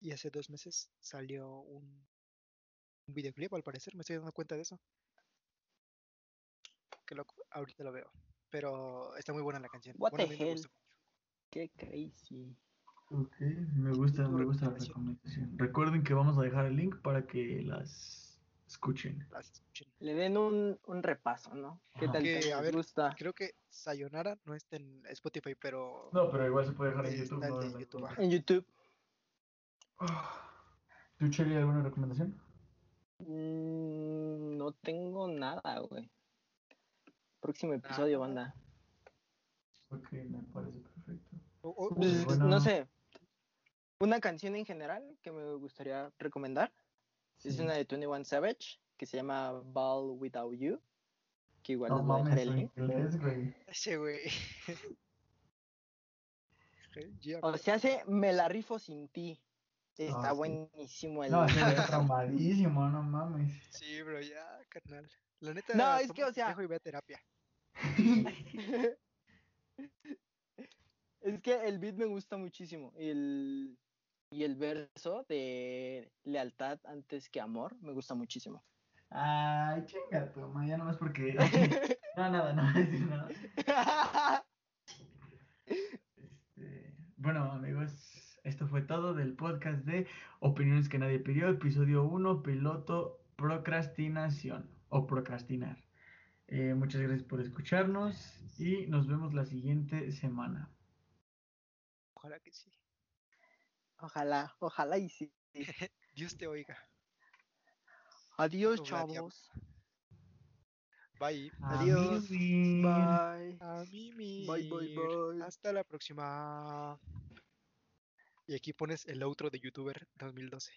Y hace dos meses salió un, un videoclip, al parecer, me estoy dando cuenta de eso. Que loco, ahorita lo veo. Pero está muy buena la canción. What Bueno, a the hell? Qué crazy. Ok, me gusta, me gusta la recomendación. Recuerden que vamos a dejar el link para que las escuchen. Las escuchen. Le den un, un repaso, ¿no? ¿Qué Ajá. tal Que, a ver, gusta? Creo que Sayonara no está en Spotify, pero No, pero igual se puede dejar en YouTube. no hay YouTube. En YouTube. Ah, ¿Tú, Cheli, alguna recomendación? Mm, no tengo nada, güey. Próximo episodio, banda. Ok, me parece perfecto. Pues, bueno. No sé. Una canción en general que me gustaría recomendar es una de 21 Savage que se llama Ball Without You. Que igual No les voy a dejar el inglés, güey. Ese güey. *laughs* O sea, hace Me la rifo sin ti. Está buenísimo el. No, ese güey *laughs* es traumadísimo, no mames. Sí, bro, ya, carnal. La neta, No, es que, o sea- y ve a terapia. *laughs* es que el beat me gusta muchísimo. Y el, y el verso de lealtad antes que amor me gusta muchísimo. Ay, chinga tu ya nomás porque. *laughs* *laughs* No, nada, no *laughs* voy a decir nada. Este, bueno, amigos, esto fue todo del podcast de Opiniones que nadie pidió, episodio 1, piloto procrastinación o procrastinar. Eh, muchas gracias por escucharnos y nos vemos la siguiente semana. Ojalá que sí. Ojalá, ojalá y sí. *laughs* Dios te oiga. Adiós, chavos. Bye. Adiós. Bye. A mí, Bye, bye, bye. Hasta la próxima. Y aquí pones el outro de YouTuber 2012.